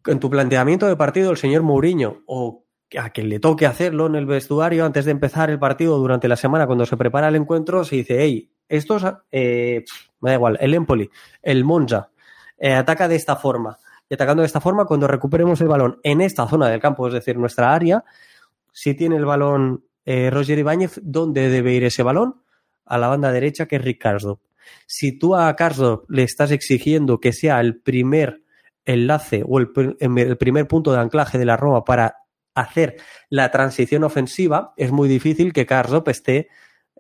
en tu planteamiento de partido, el señor Mourinho o a quien le toque hacerlo en el vestuario antes de empezar el partido durante la semana cuando se prepara el encuentro, se dice, hey, estos, eh, me da igual, el Empoli, el Monza, eh, ataca de esta forma. Y atacando de esta forma, cuando recuperemos el balón en esta zona del campo, es decir, nuestra área, si tiene el balón eh, Roger Ibáñez, ¿dónde debe ir ese balón? A la banda derecha, que es Ricardo. Si tú a Cardo le estás exigiendo que sea el primer enlace o el, el primer punto de anclaje de la Roma para hacer la transición ofensiva, es muy difícil que Karsdorp esté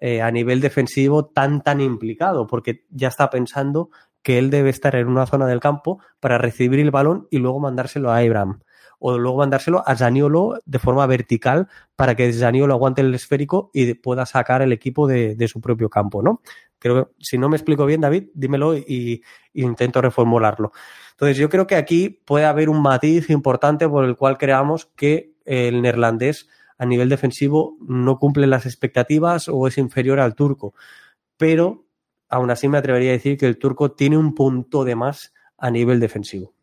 eh, a nivel defensivo tan tan implicado, porque ya está pensando que él debe estar en una zona del campo para recibir el balón y luego mandárselo a Abraham. O luego mandárselo a Zaniolo de forma vertical para que Zaniolo aguante el esférico y pueda sacar el equipo de, su propio campo, ¿no? Creo que si no me explico bien, David, dímelo y, y intento reformularlo. Entonces, yo creo que aquí puede haber un matiz importante por el cual creamos que el neerlandés a nivel defensivo no cumple las expectativas o es inferior al turco. Pero aún así me atrevería a decir que el turco tiene un punto de más a nivel defensivo.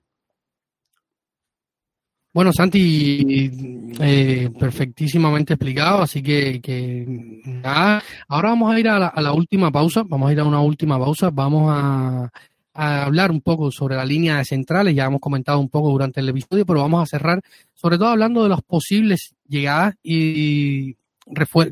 Bueno, Santi, eh, perfectísimamente explicado, así que, nada. Ahora vamos a ir a la, última pausa, vamos a ir a una última pausa, vamos a, a hablar un poco sobre la línea de centrales, ya hemos comentado un poco durante el episodio, pero vamos a cerrar sobre todo hablando de las posibles llegadas y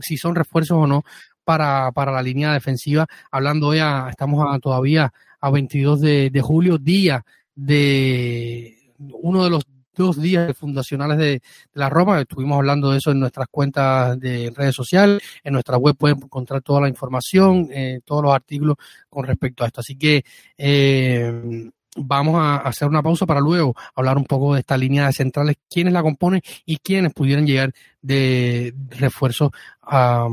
si son refuerzos o no para, para la línea defensiva. Hablando hoy, estamos todavía a 22 de, de julio, día de uno de los dos días fundacionales de, la Roma. Estuvimos hablando de eso en nuestras cuentas de redes sociales. En nuestra web pueden encontrar toda la información, eh, todos los artículos con respecto a esto. Así que eh, vamos a hacer una pausa para luego hablar un poco de esta línea de centrales, quiénes la componen y quiénes pudieran llegar de refuerzo a,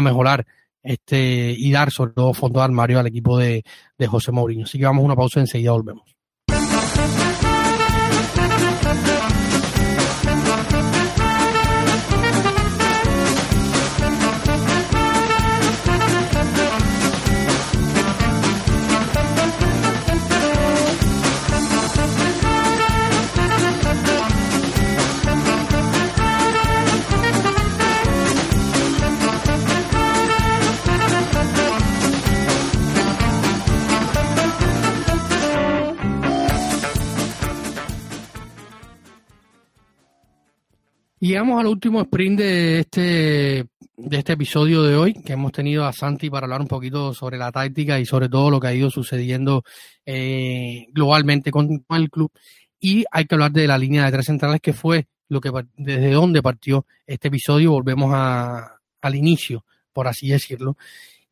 mejorar este y dar sobre todo fondo de armario al equipo de, de José Mourinho. Así que vamos a una pausa y enseguida volvemos. Llegamos al último sprint de este, de este episodio de hoy, que hemos tenido a Santi para hablar un poquito sobre la táctica y sobre todo lo que ha ido sucediendo eh, globalmente con, el club. Y hay que hablar de la línea de tres centrales, que fue lo que desde donde partió este episodio. Volvemos a, al inicio, por así decirlo.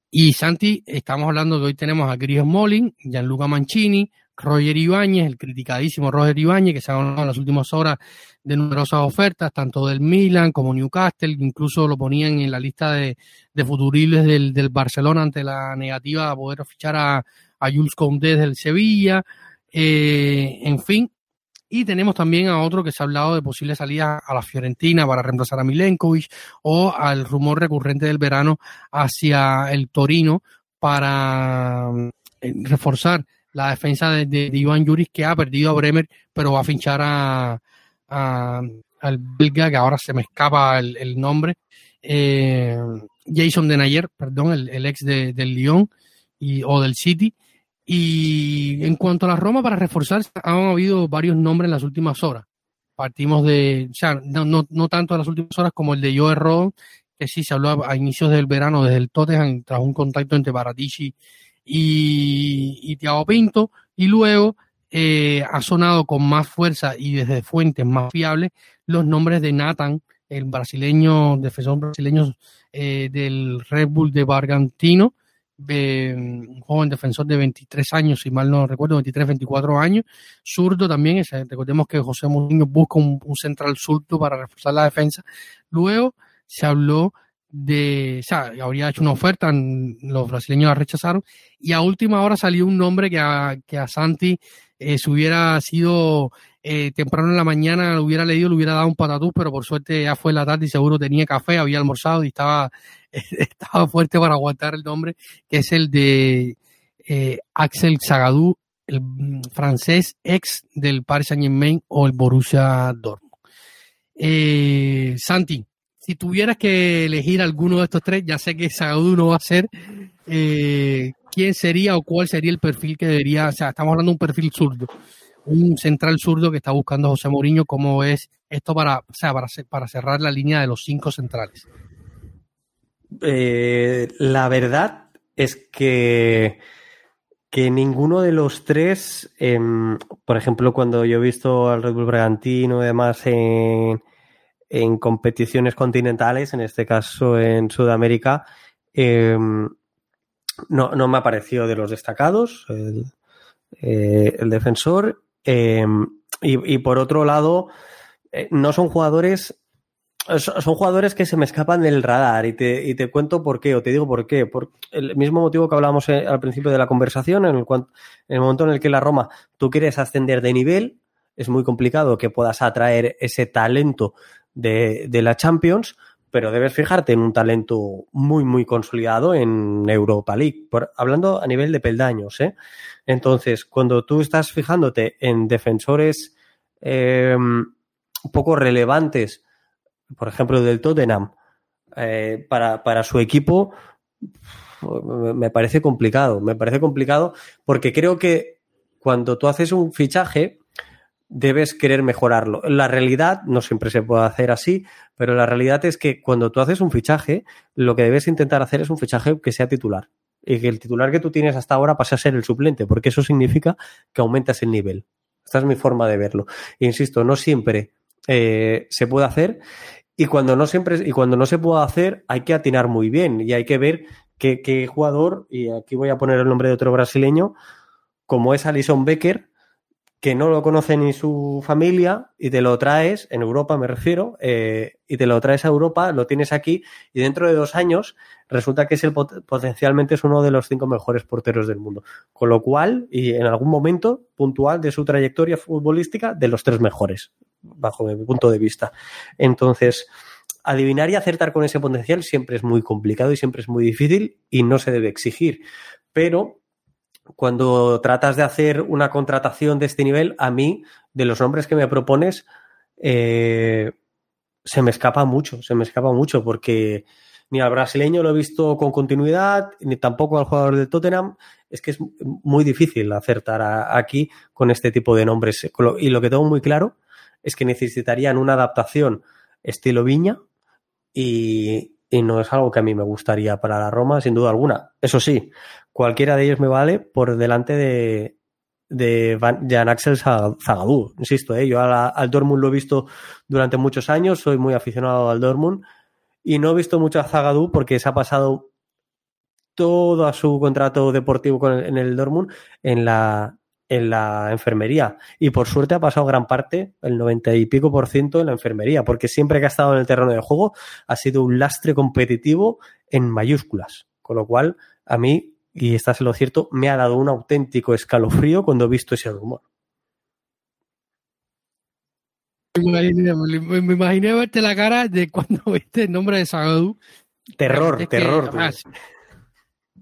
Y Santi, estamos hablando que hoy tenemos a Chris Molin, Gianluca Mancini, Roger Ibáñez, el criticadísimo Roger Ibáñez, que se ha ganado en las últimas horas de numerosas ofertas, tanto del Milan como Newcastle, incluso lo ponían en la lista de, de futuribles del, del, Barcelona ante la negativa a poder fichar a, a Jules Condé del Sevilla, eh, en fin. Y tenemos también a otro que se ha hablado de posible salida a la Fiorentina para reemplazar a Milenkovic o al rumor recurrente del verano hacia el Torino para eh, reforzar la defensa de, de, Iván Yuris que ha perdido a Bremer, pero va a finchar a, al belga, que ahora se me escapa el, nombre, eh, Jason Denayer, perdón, el, ex de, del Lyon y, o del City. Y en cuanto a la Roma, para reforzar, han habido varios nombres en las últimas horas. Partimos de, o sea, no, no, no tanto en las últimas horas como el de Joe Rodon, que sí se habló a, inicios del verano desde el Tottenham, tras un contacto entre Baratici y, y Thiago Pinto, y luego eh, ha sonado con más fuerza y desde fuentes más fiables los nombres de Nathan, el brasileño, defensor brasileño eh, del Red Bull de Bargantino, un joven defensor de 23 años, si mal no recuerdo, 23, 24 años, zurdo también, recordemos que José Mourinho busca un, central zurdo para reforzar la defensa. Luego se habló de, o sea, habría hecho una oferta, los brasileños la rechazaron, y a última hora salió un nombre que a, que a Santi eh, si hubiera sido eh, temprano en la mañana, lo hubiera leído, le hubiera dado un patatús, pero por suerte ya fue la tarde y seguro tenía café, había almorzado y estaba, estaba fuerte para aguantar el nombre, que es el de eh, Axel Zagadou, el mm, francés ex del Paris Saint Germain o el Borussia Dortmund. Eh, Santi, si tuvieras que elegir alguno de estos tres, ya sé que Zagadou no va a ser, eh, ¿quién sería o cuál sería el perfil que debería, o sea, estamos hablando de un perfil zurdo, un central zurdo que está buscando José Mourinho, ¿cómo es esto para, o sea, para cerrar la línea de los cinco centrales? Eh, la verdad es que, que ninguno de los tres, em, por ejemplo, cuando yo he visto al Red Bull Bragantino y demás en, en competiciones continentales, en este caso en Sudamérica, em, no, no, me ha parecido de los destacados el, eh, defensor. Em, y, y, por otro lado, eh, no son jugadores. Son jugadores que se me escapan del radar y te, y te cuento por qué, o te digo por qué. Por el mismo motivo que hablábamos eh, al principio de la conversación, en el, en el momento en el que la Roma tú quieres ascender de nivel, es muy complicado que puedas atraer ese talento de, de la Champions, pero debes fijarte en un talento muy, muy consolidado en Europa League, por, hablando a nivel de peldaños. ¿eh? Entonces, cuando tú estás fijándote en defensores eh, poco relevantes, por ejemplo, del Tottenham, eh, para, para su equipo, me parece complicado. Me parece complicado porque creo que cuando tú haces un fichaje, debes querer mejorarlo. La realidad, no siempre se puede hacer así, pero la realidad es que cuando tú haces un fichaje, lo que debes intentar hacer es un fichaje que sea titular. Y que el titular que tú tienes hasta ahora pase a ser el suplente, porque eso significa que aumentas el nivel. Esta es mi forma de verlo. Insisto, no siempre eh, se puede hacer. Y cuando no siempre, y cuando no se puede hacer, hay que atinar muy bien. Y hay que ver qué, qué jugador, y aquí voy a poner el nombre de otro brasileño, como es Alison Becker, que no lo conoce ni su familia y te lo traes, en Europa me refiero, eh, y te lo traes a Europa, lo tienes aquí y dentro de dos años resulta que es el potencialmente es uno de los cinco mejores porteros del mundo. Con lo cual, y en algún momento puntual de su trayectoria futbolística, de los tres mejores, bajo mi punto de vista. Entonces, adivinar y acertar con ese potencial siempre es muy complicado y siempre es muy difícil y no se debe exigir. Pero cuando tratas de hacer una contratación de este nivel, a mí, de los nombres que me propones, eh, se me escapa mucho, se me escapa mucho, porque ni al brasileño lo he visto con continuidad, ni tampoco al jugador del Tottenham. Es que es muy difícil acertar aquí con este tipo de nombres. Y lo que tengo muy claro es que necesitarían una adaptación estilo Viña y, y no es algo que a mí me gustaría para la Roma, sin duda alguna. Eso sí, cualquiera de ellos me vale por delante de, de Jan Axel Zagadou. Insisto, ¿eh? yo al, al Dortmund lo he visto durante muchos años, soy muy aficionado al Dortmund y no he visto mucho a Zagadou porque se ha pasado todo a su contrato deportivo en el Dortmund en la, en la enfermería. Y por suerte ha pasado gran parte, el noventa y pico por ciento en la enfermería, porque siempre que ha estado en el terreno de juego ha sido un lastre competitivo en mayúsculas. Con lo cual, a mí, y está es lo cierto, me ha dado un auténtico escalofrío cuando he visto ese rumor. Me imaginé, me imaginé verte la cara de cuando viste el nombre de Zagadou. Terror, Es que, terror. además,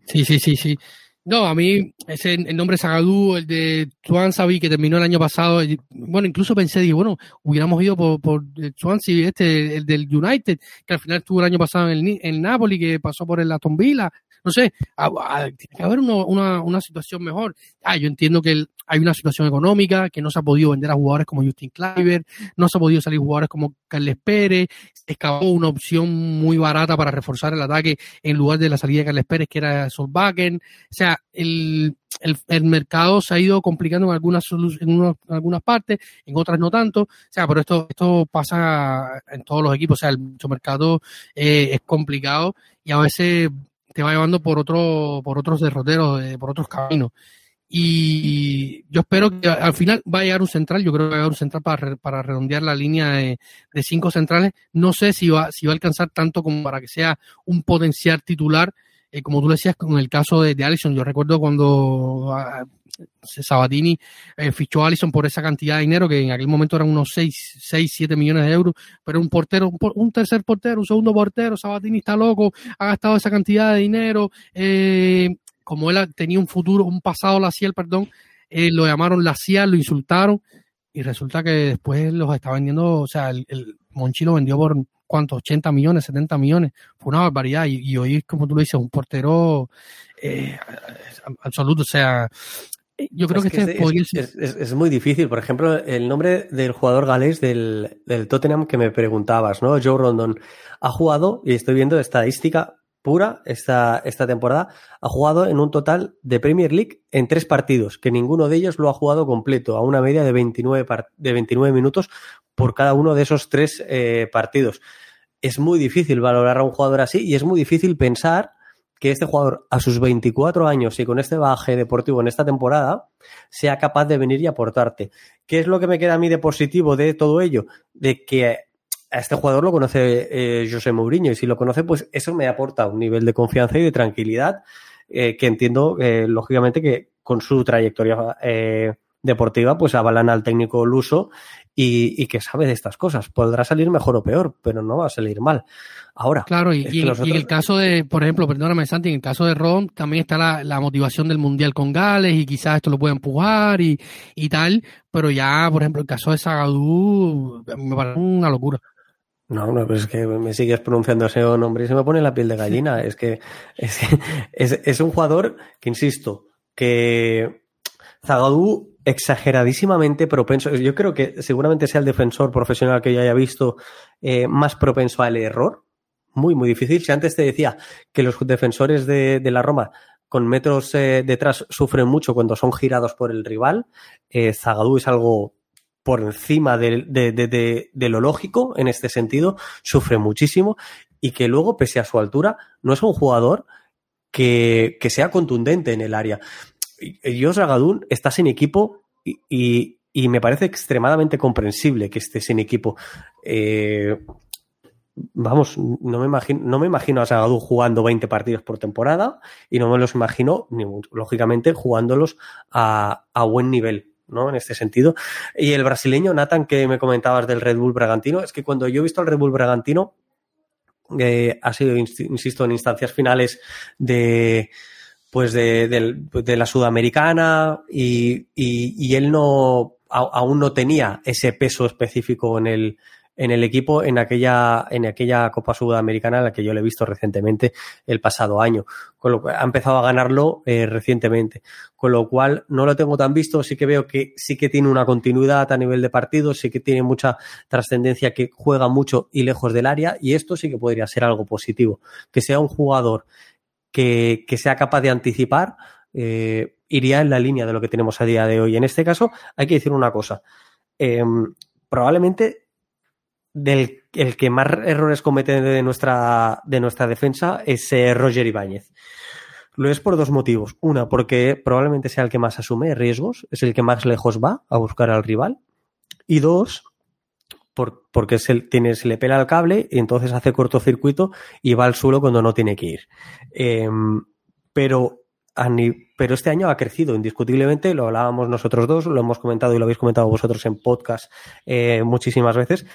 sí, sí, sí, sí. No, a mí ese el nombre Zagadou, el de Swansea que terminó el año pasado, bueno, incluso pensé, dije, bueno, hubiéramos ido por, por el Swansea, este, el del United, que al final estuvo el año pasado en el, en Napoli, que pasó por el Aston Villa, no sé, tiene que haber uno- una, una situación mejor. Ah, yo entiendo que el- hay una situación económica, que no se ha podido vender a jugadores como Justin Kluivert, no se ha podido salir jugadores como Carles Pérez, se una opción muy barata para reforzar el ataque en lugar de la salida de Carles Pérez, que era Solbakken. O sea, el, el, el mercado se ha ido complicando en algunas, en, unos- en algunas partes, en otras no tanto. O sea, pero esto, esto pasa en todos los equipos. O sea, el mercado eh, es complicado y a veces te va llevando por otro, por otros derroteros, eh, por otros caminos. Y yo espero que al final va a llegar un central, yo creo que va a llegar un central para, para redondear la línea de, cinco centrales. No sé si va, si va a alcanzar tanto como para que sea un potencial titular, eh, como tú decías con el caso de, de Allison. Yo recuerdo cuando ah, Sabatini eh, fichó a Allison por esa cantidad de dinero, que en aquel momento eran unos 6, 6 7 millones de euros, pero un portero, un, tercer portero, un segundo portero, Sabatini está loco, ha gastado esa cantidad de dinero. Eh, como él tenía un futuro, un pasado Laciel, perdón, eh, lo llamaron Laciel, lo insultaron y resulta que después los está vendiendo, o sea, el, Monchi lo vendió por cuántos, 80 millones, 70 millones, fue una barbaridad y, hoy, como tú lo dices, un portero eh, absoluto, o sea, yo creo que, este es, es, muy difícil. Por ejemplo, el nombre del jugador galés del, del, Tottenham que me preguntabas, ¿no? Joe Rondon ha jugado, y estoy viendo estadística, pura esta, esta temporada, ha jugado en un total de Premier League en tres partidos, que ninguno de ellos lo ha jugado completo, a una media de 29, de 29 minutos por cada uno de esos tres eh, partidos. Es muy difícil valorar a un jugador así y es muy difícil pensar que este jugador a sus 24 años y con este baje deportivo en esta temporada sea capaz de venir y aportarte. ¿Qué es lo que me queda a mí de positivo de todo ello? De que a este jugador lo conoce eh, José Mourinho y si lo conoce, pues eso me aporta un nivel de confianza y de tranquilidad eh, que entiendo, eh, lógicamente, que con su trayectoria deportiva, pues avalan al técnico luso y, y, que sabe de estas cosas. Podrá salir mejor o peor, pero no va a salir mal. Ahora. Claro, y, y, en el caso de, por ejemplo, perdóname Santi, en el caso de Ron también está la, la motivación del Mundial con Gales y quizás esto lo puede empujar y, y tal, pero ya, por ejemplo, el caso de Sagadú me parece una locura. No, no, pues es que me sigues pronunciando ese nombre y se me pone la piel de gallina. es que es, es, es un jugador que, insisto, que Zagadou exageradísimamente propenso. Yo creo que seguramente sea el defensor profesional que yo haya visto eh, más propenso al error. Muy, muy difícil. Si antes te decía que los defensores de, de la Roma con metros eh, detrás sufren mucho cuando son girados por el rival, eh, Zagadou es algo por encima de, lo lógico en este sentido, sufre muchísimo y que luego, pese a su altura, no es un jugador que, sea contundente en el área. Yo, Ragadún, está sin equipo y, me parece extremadamente comprensible que esté sin equipo. Eh, vamos, no me imagino, no me imagino a Zagadou jugando 20 partidos por temporada y no me los imagino, ni, lógicamente, jugándolos a buen nivel. ¿No? En este sentido. Y el brasileño, Nathan, que me comentabas del Red Bull Bragantino, es que cuando yo he visto al Red Bull Bragantino, eh, ha sido, insisto, en instancias finales de pues de, de, la Sudamericana y, y, él no aún no tenía ese peso específico en el, en el equipo en aquella, en aquella Copa Sudamericana en la que yo le he visto recientemente el pasado año. Con lo cual, ha empezado a ganarlo eh, recientemente. Con lo cual no lo tengo tan visto, sí que veo que sí que tiene una continuidad a nivel de partidos, sí que tiene mucha trascendencia, que juega mucho y lejos del área, y esto sí que podría ser algo positivo. Que sea un jugador que, que sea capaz de anticipar, eh, iría en la línea de lo que tenemos a día de hoy. En este caso, hay que decir una cosa. Eh, probablemente del el que más errores comete de nuestra, de nuestra defensa es eh, Roger Ibáñez. Lo es por dos motivos. Una, porque probablemente sea el que más asume riesgos, es el que más lejos va a buscar al rival. Y dos, por, porque se, tiene, se le pela el cable y entonces hace cortocircuito y va al suelo cuando no tiene que ir. Eh, pero pero este año ha crecido indiscutiblemente, lo hablábamos nosotros dos, lo hemos comentado y lo habéis comentado vosotros en podcast eh, muchísimas veces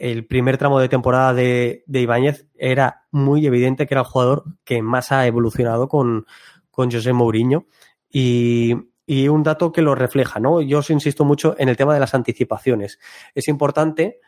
el primer tramo de temporada de, de Ibáñez era muy evidente que era el jugador que más ha evolucionado con, con José Mourinho y, y un dato que lo refleja, ¿no? Yo os insisto mucho en el tema de las anticipaciones. Es importante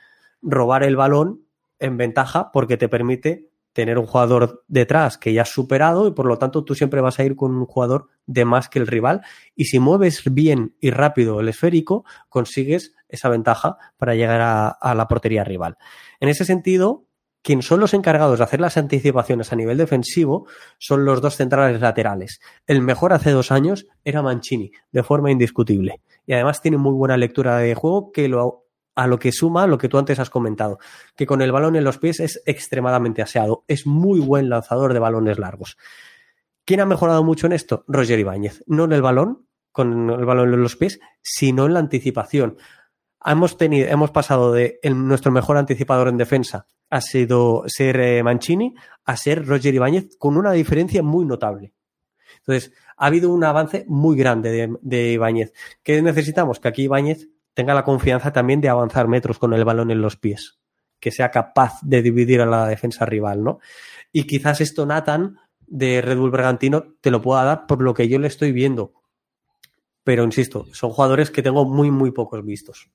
robar el balón en ventaja porque te permite tener un jugador detrás que ya has superado y por lo tanto tú siempre vas a ir con un jugador de más que el rival y si mueves bien y rápido el esférico consigues esa ventaja para llegar a, la portería rival. En ese sentido, quien son los encargados de hacer las anticipaciones a nivel defensivo son los dos centrales laterales. El mejor hace dos años era Mancini, de forma indiscutible. Y además tiene muy buena lectura de juego que lo a lo que suma lo que tú antes has comentado, que con el balón en los pies es extremadamente aseado, es muy buen lanzador de balones largos. ¿Quién ha mejorado mucho en esto? Roger Ibáñez. No en el balón, con el balón en los pies, sino en la anticipación. Hemos, tenido, hemos pasado de nuestro mejor anticipador en defensa ha sido ser eh, Mancini a ser Roger Ibáñez con una diferencia muy notable. Entonces, ha habido un avance muy grande de, de Ibáñez. ¿Qué necesitamos? Que aquí Ibáñez tenga la confianza también de avanzar metros con el balón en los pies, que sea capaz de dividir a la defensa rival, ¿no? Y quizás esto Nathan de Red Bull Bragantino te lo pueda dar por lo que yo le estoy viendo. Pero insisto, son jugadores que tengo muy, muy pocos vistos.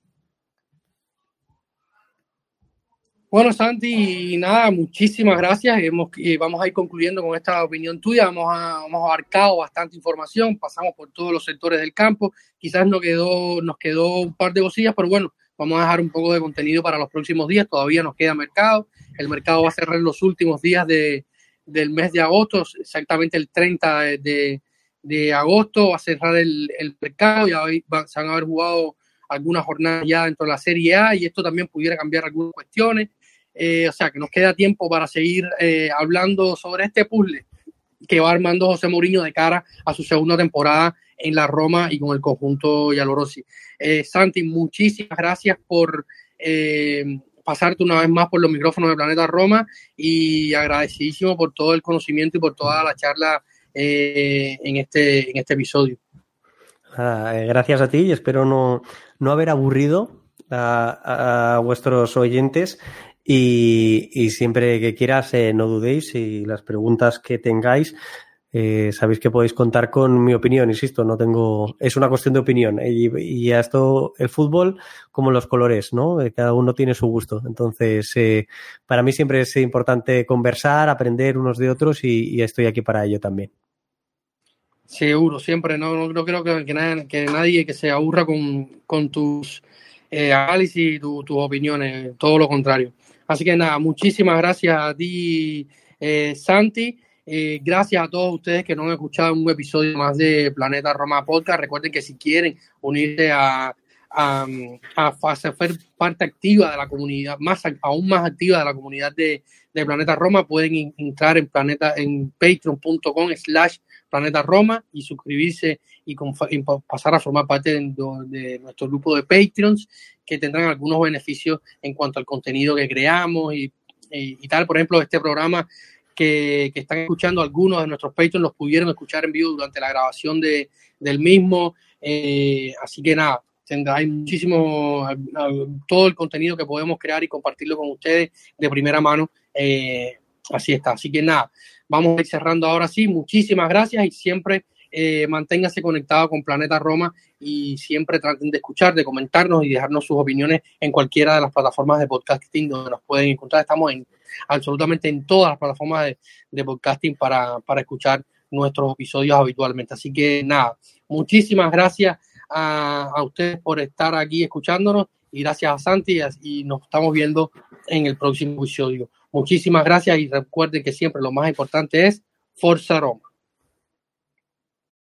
Bueno, Santi, nada, muchísimas gracias. Hemos, vamos a ir concluyendo con esta opinión tuya. Hemos, a, hemos abarcado bastante información, pasamos por todos los sectores del campo. Quizás nos quedó, nos quedó un par de cosillas, pero bueno, vamos a dejar un poco de contenido para los próximos días. Todavía nos queda mercado. El mercado va a cerrar los últimos días de, del mes de agosto, exactamente el 30 de, de agosto va a cerrar el, el mercado. Ya se van a haber jugado algunas jornadas ya dentro de la Serie A y esto también pudiera cambiar algunas cuestiones. Eh, o sea, que nos queda tiempo para seguir eh, hablando sobre este puzzle que va armando José Mourinho de cara a su segunda temporada en la Roma y con el conjunto Yalorosi. Eh, Santi, muchísimas gracias por pasarte una vez más por los micrófonos de Planeta Roma y agradecidísimo por todo el conocimiento y por toda la charla en, este, en este episodio. Ah, gracias a ti y espero no, no haber aburrido a, vuestros oyentes y, siempre que quieras, eh, no dudéis y las preguntas que tengáis, eh, sabéis que podéis contar con mi opinión, insisto, no tengo, es una cuestión de opinión. Y, y esto, el fútbol, como los colores, ¿no? Eh, cada uno tiene su gusto. Entonces, eh, para mí siempre es importante conversar, aprender unos de otros y, y estoy aquí para ello también. Seguro, siempre. No, no, creo que, que, nadie, que, nadie, que se aburra con, con tus eh, análisis y tu, tus opiniones, todo lo contrario. Así que nada, muchísimas gracias a ti, eh, Santi. Eh, gracias a todos ustedes que no han escuchado un episodio más de Planeta Roma Podcast. Recuerden que si quieren unirse a, a, a, ser parte activa de la comunidad, más aún más activa de la comunidad de, de Planeta Roma, pueden entrar en planeta en patreon.com slash Planeta Roma y suscribirse y, y, pasar a formar parte de, de, nuestro grupo de Patreons que tendrán algunos beneficios en cuanto al contenido que creamos y, y, y tal. Por ejemplo, este programa que, que, están escuchando algunos de nuestros Patreons los pudieron escuchar en vivo durante la grabación de, del mismo. Eh, así que nada, hay muchísimo, todo el contenido que podemos crear y compartirlo con ustedes de primera mano. Eh, así está. Así que nada, Vamos a ir cerrando ahora sí. Muchísimas gracias y siempre eh, manténgase conectado con Planeta Roma y siempre traten de escuchar, de comentarnos y dejarnos sus opiniones en cualquiera de las plataformas de podcasting donde nos pueden encontrar. Estamos en absolutamente en todas las plataformas de, podcasting para, para escuchar nuestros episodios habitualmente. Así que nada, muchísimas gracias a, a, ustedes por estar aquí escuchándonos y gracias a Santi y nos estamos viendo en el próximo episodio. Muchísimas gracias y recuerden que siempre lo más importante es Forza Roma.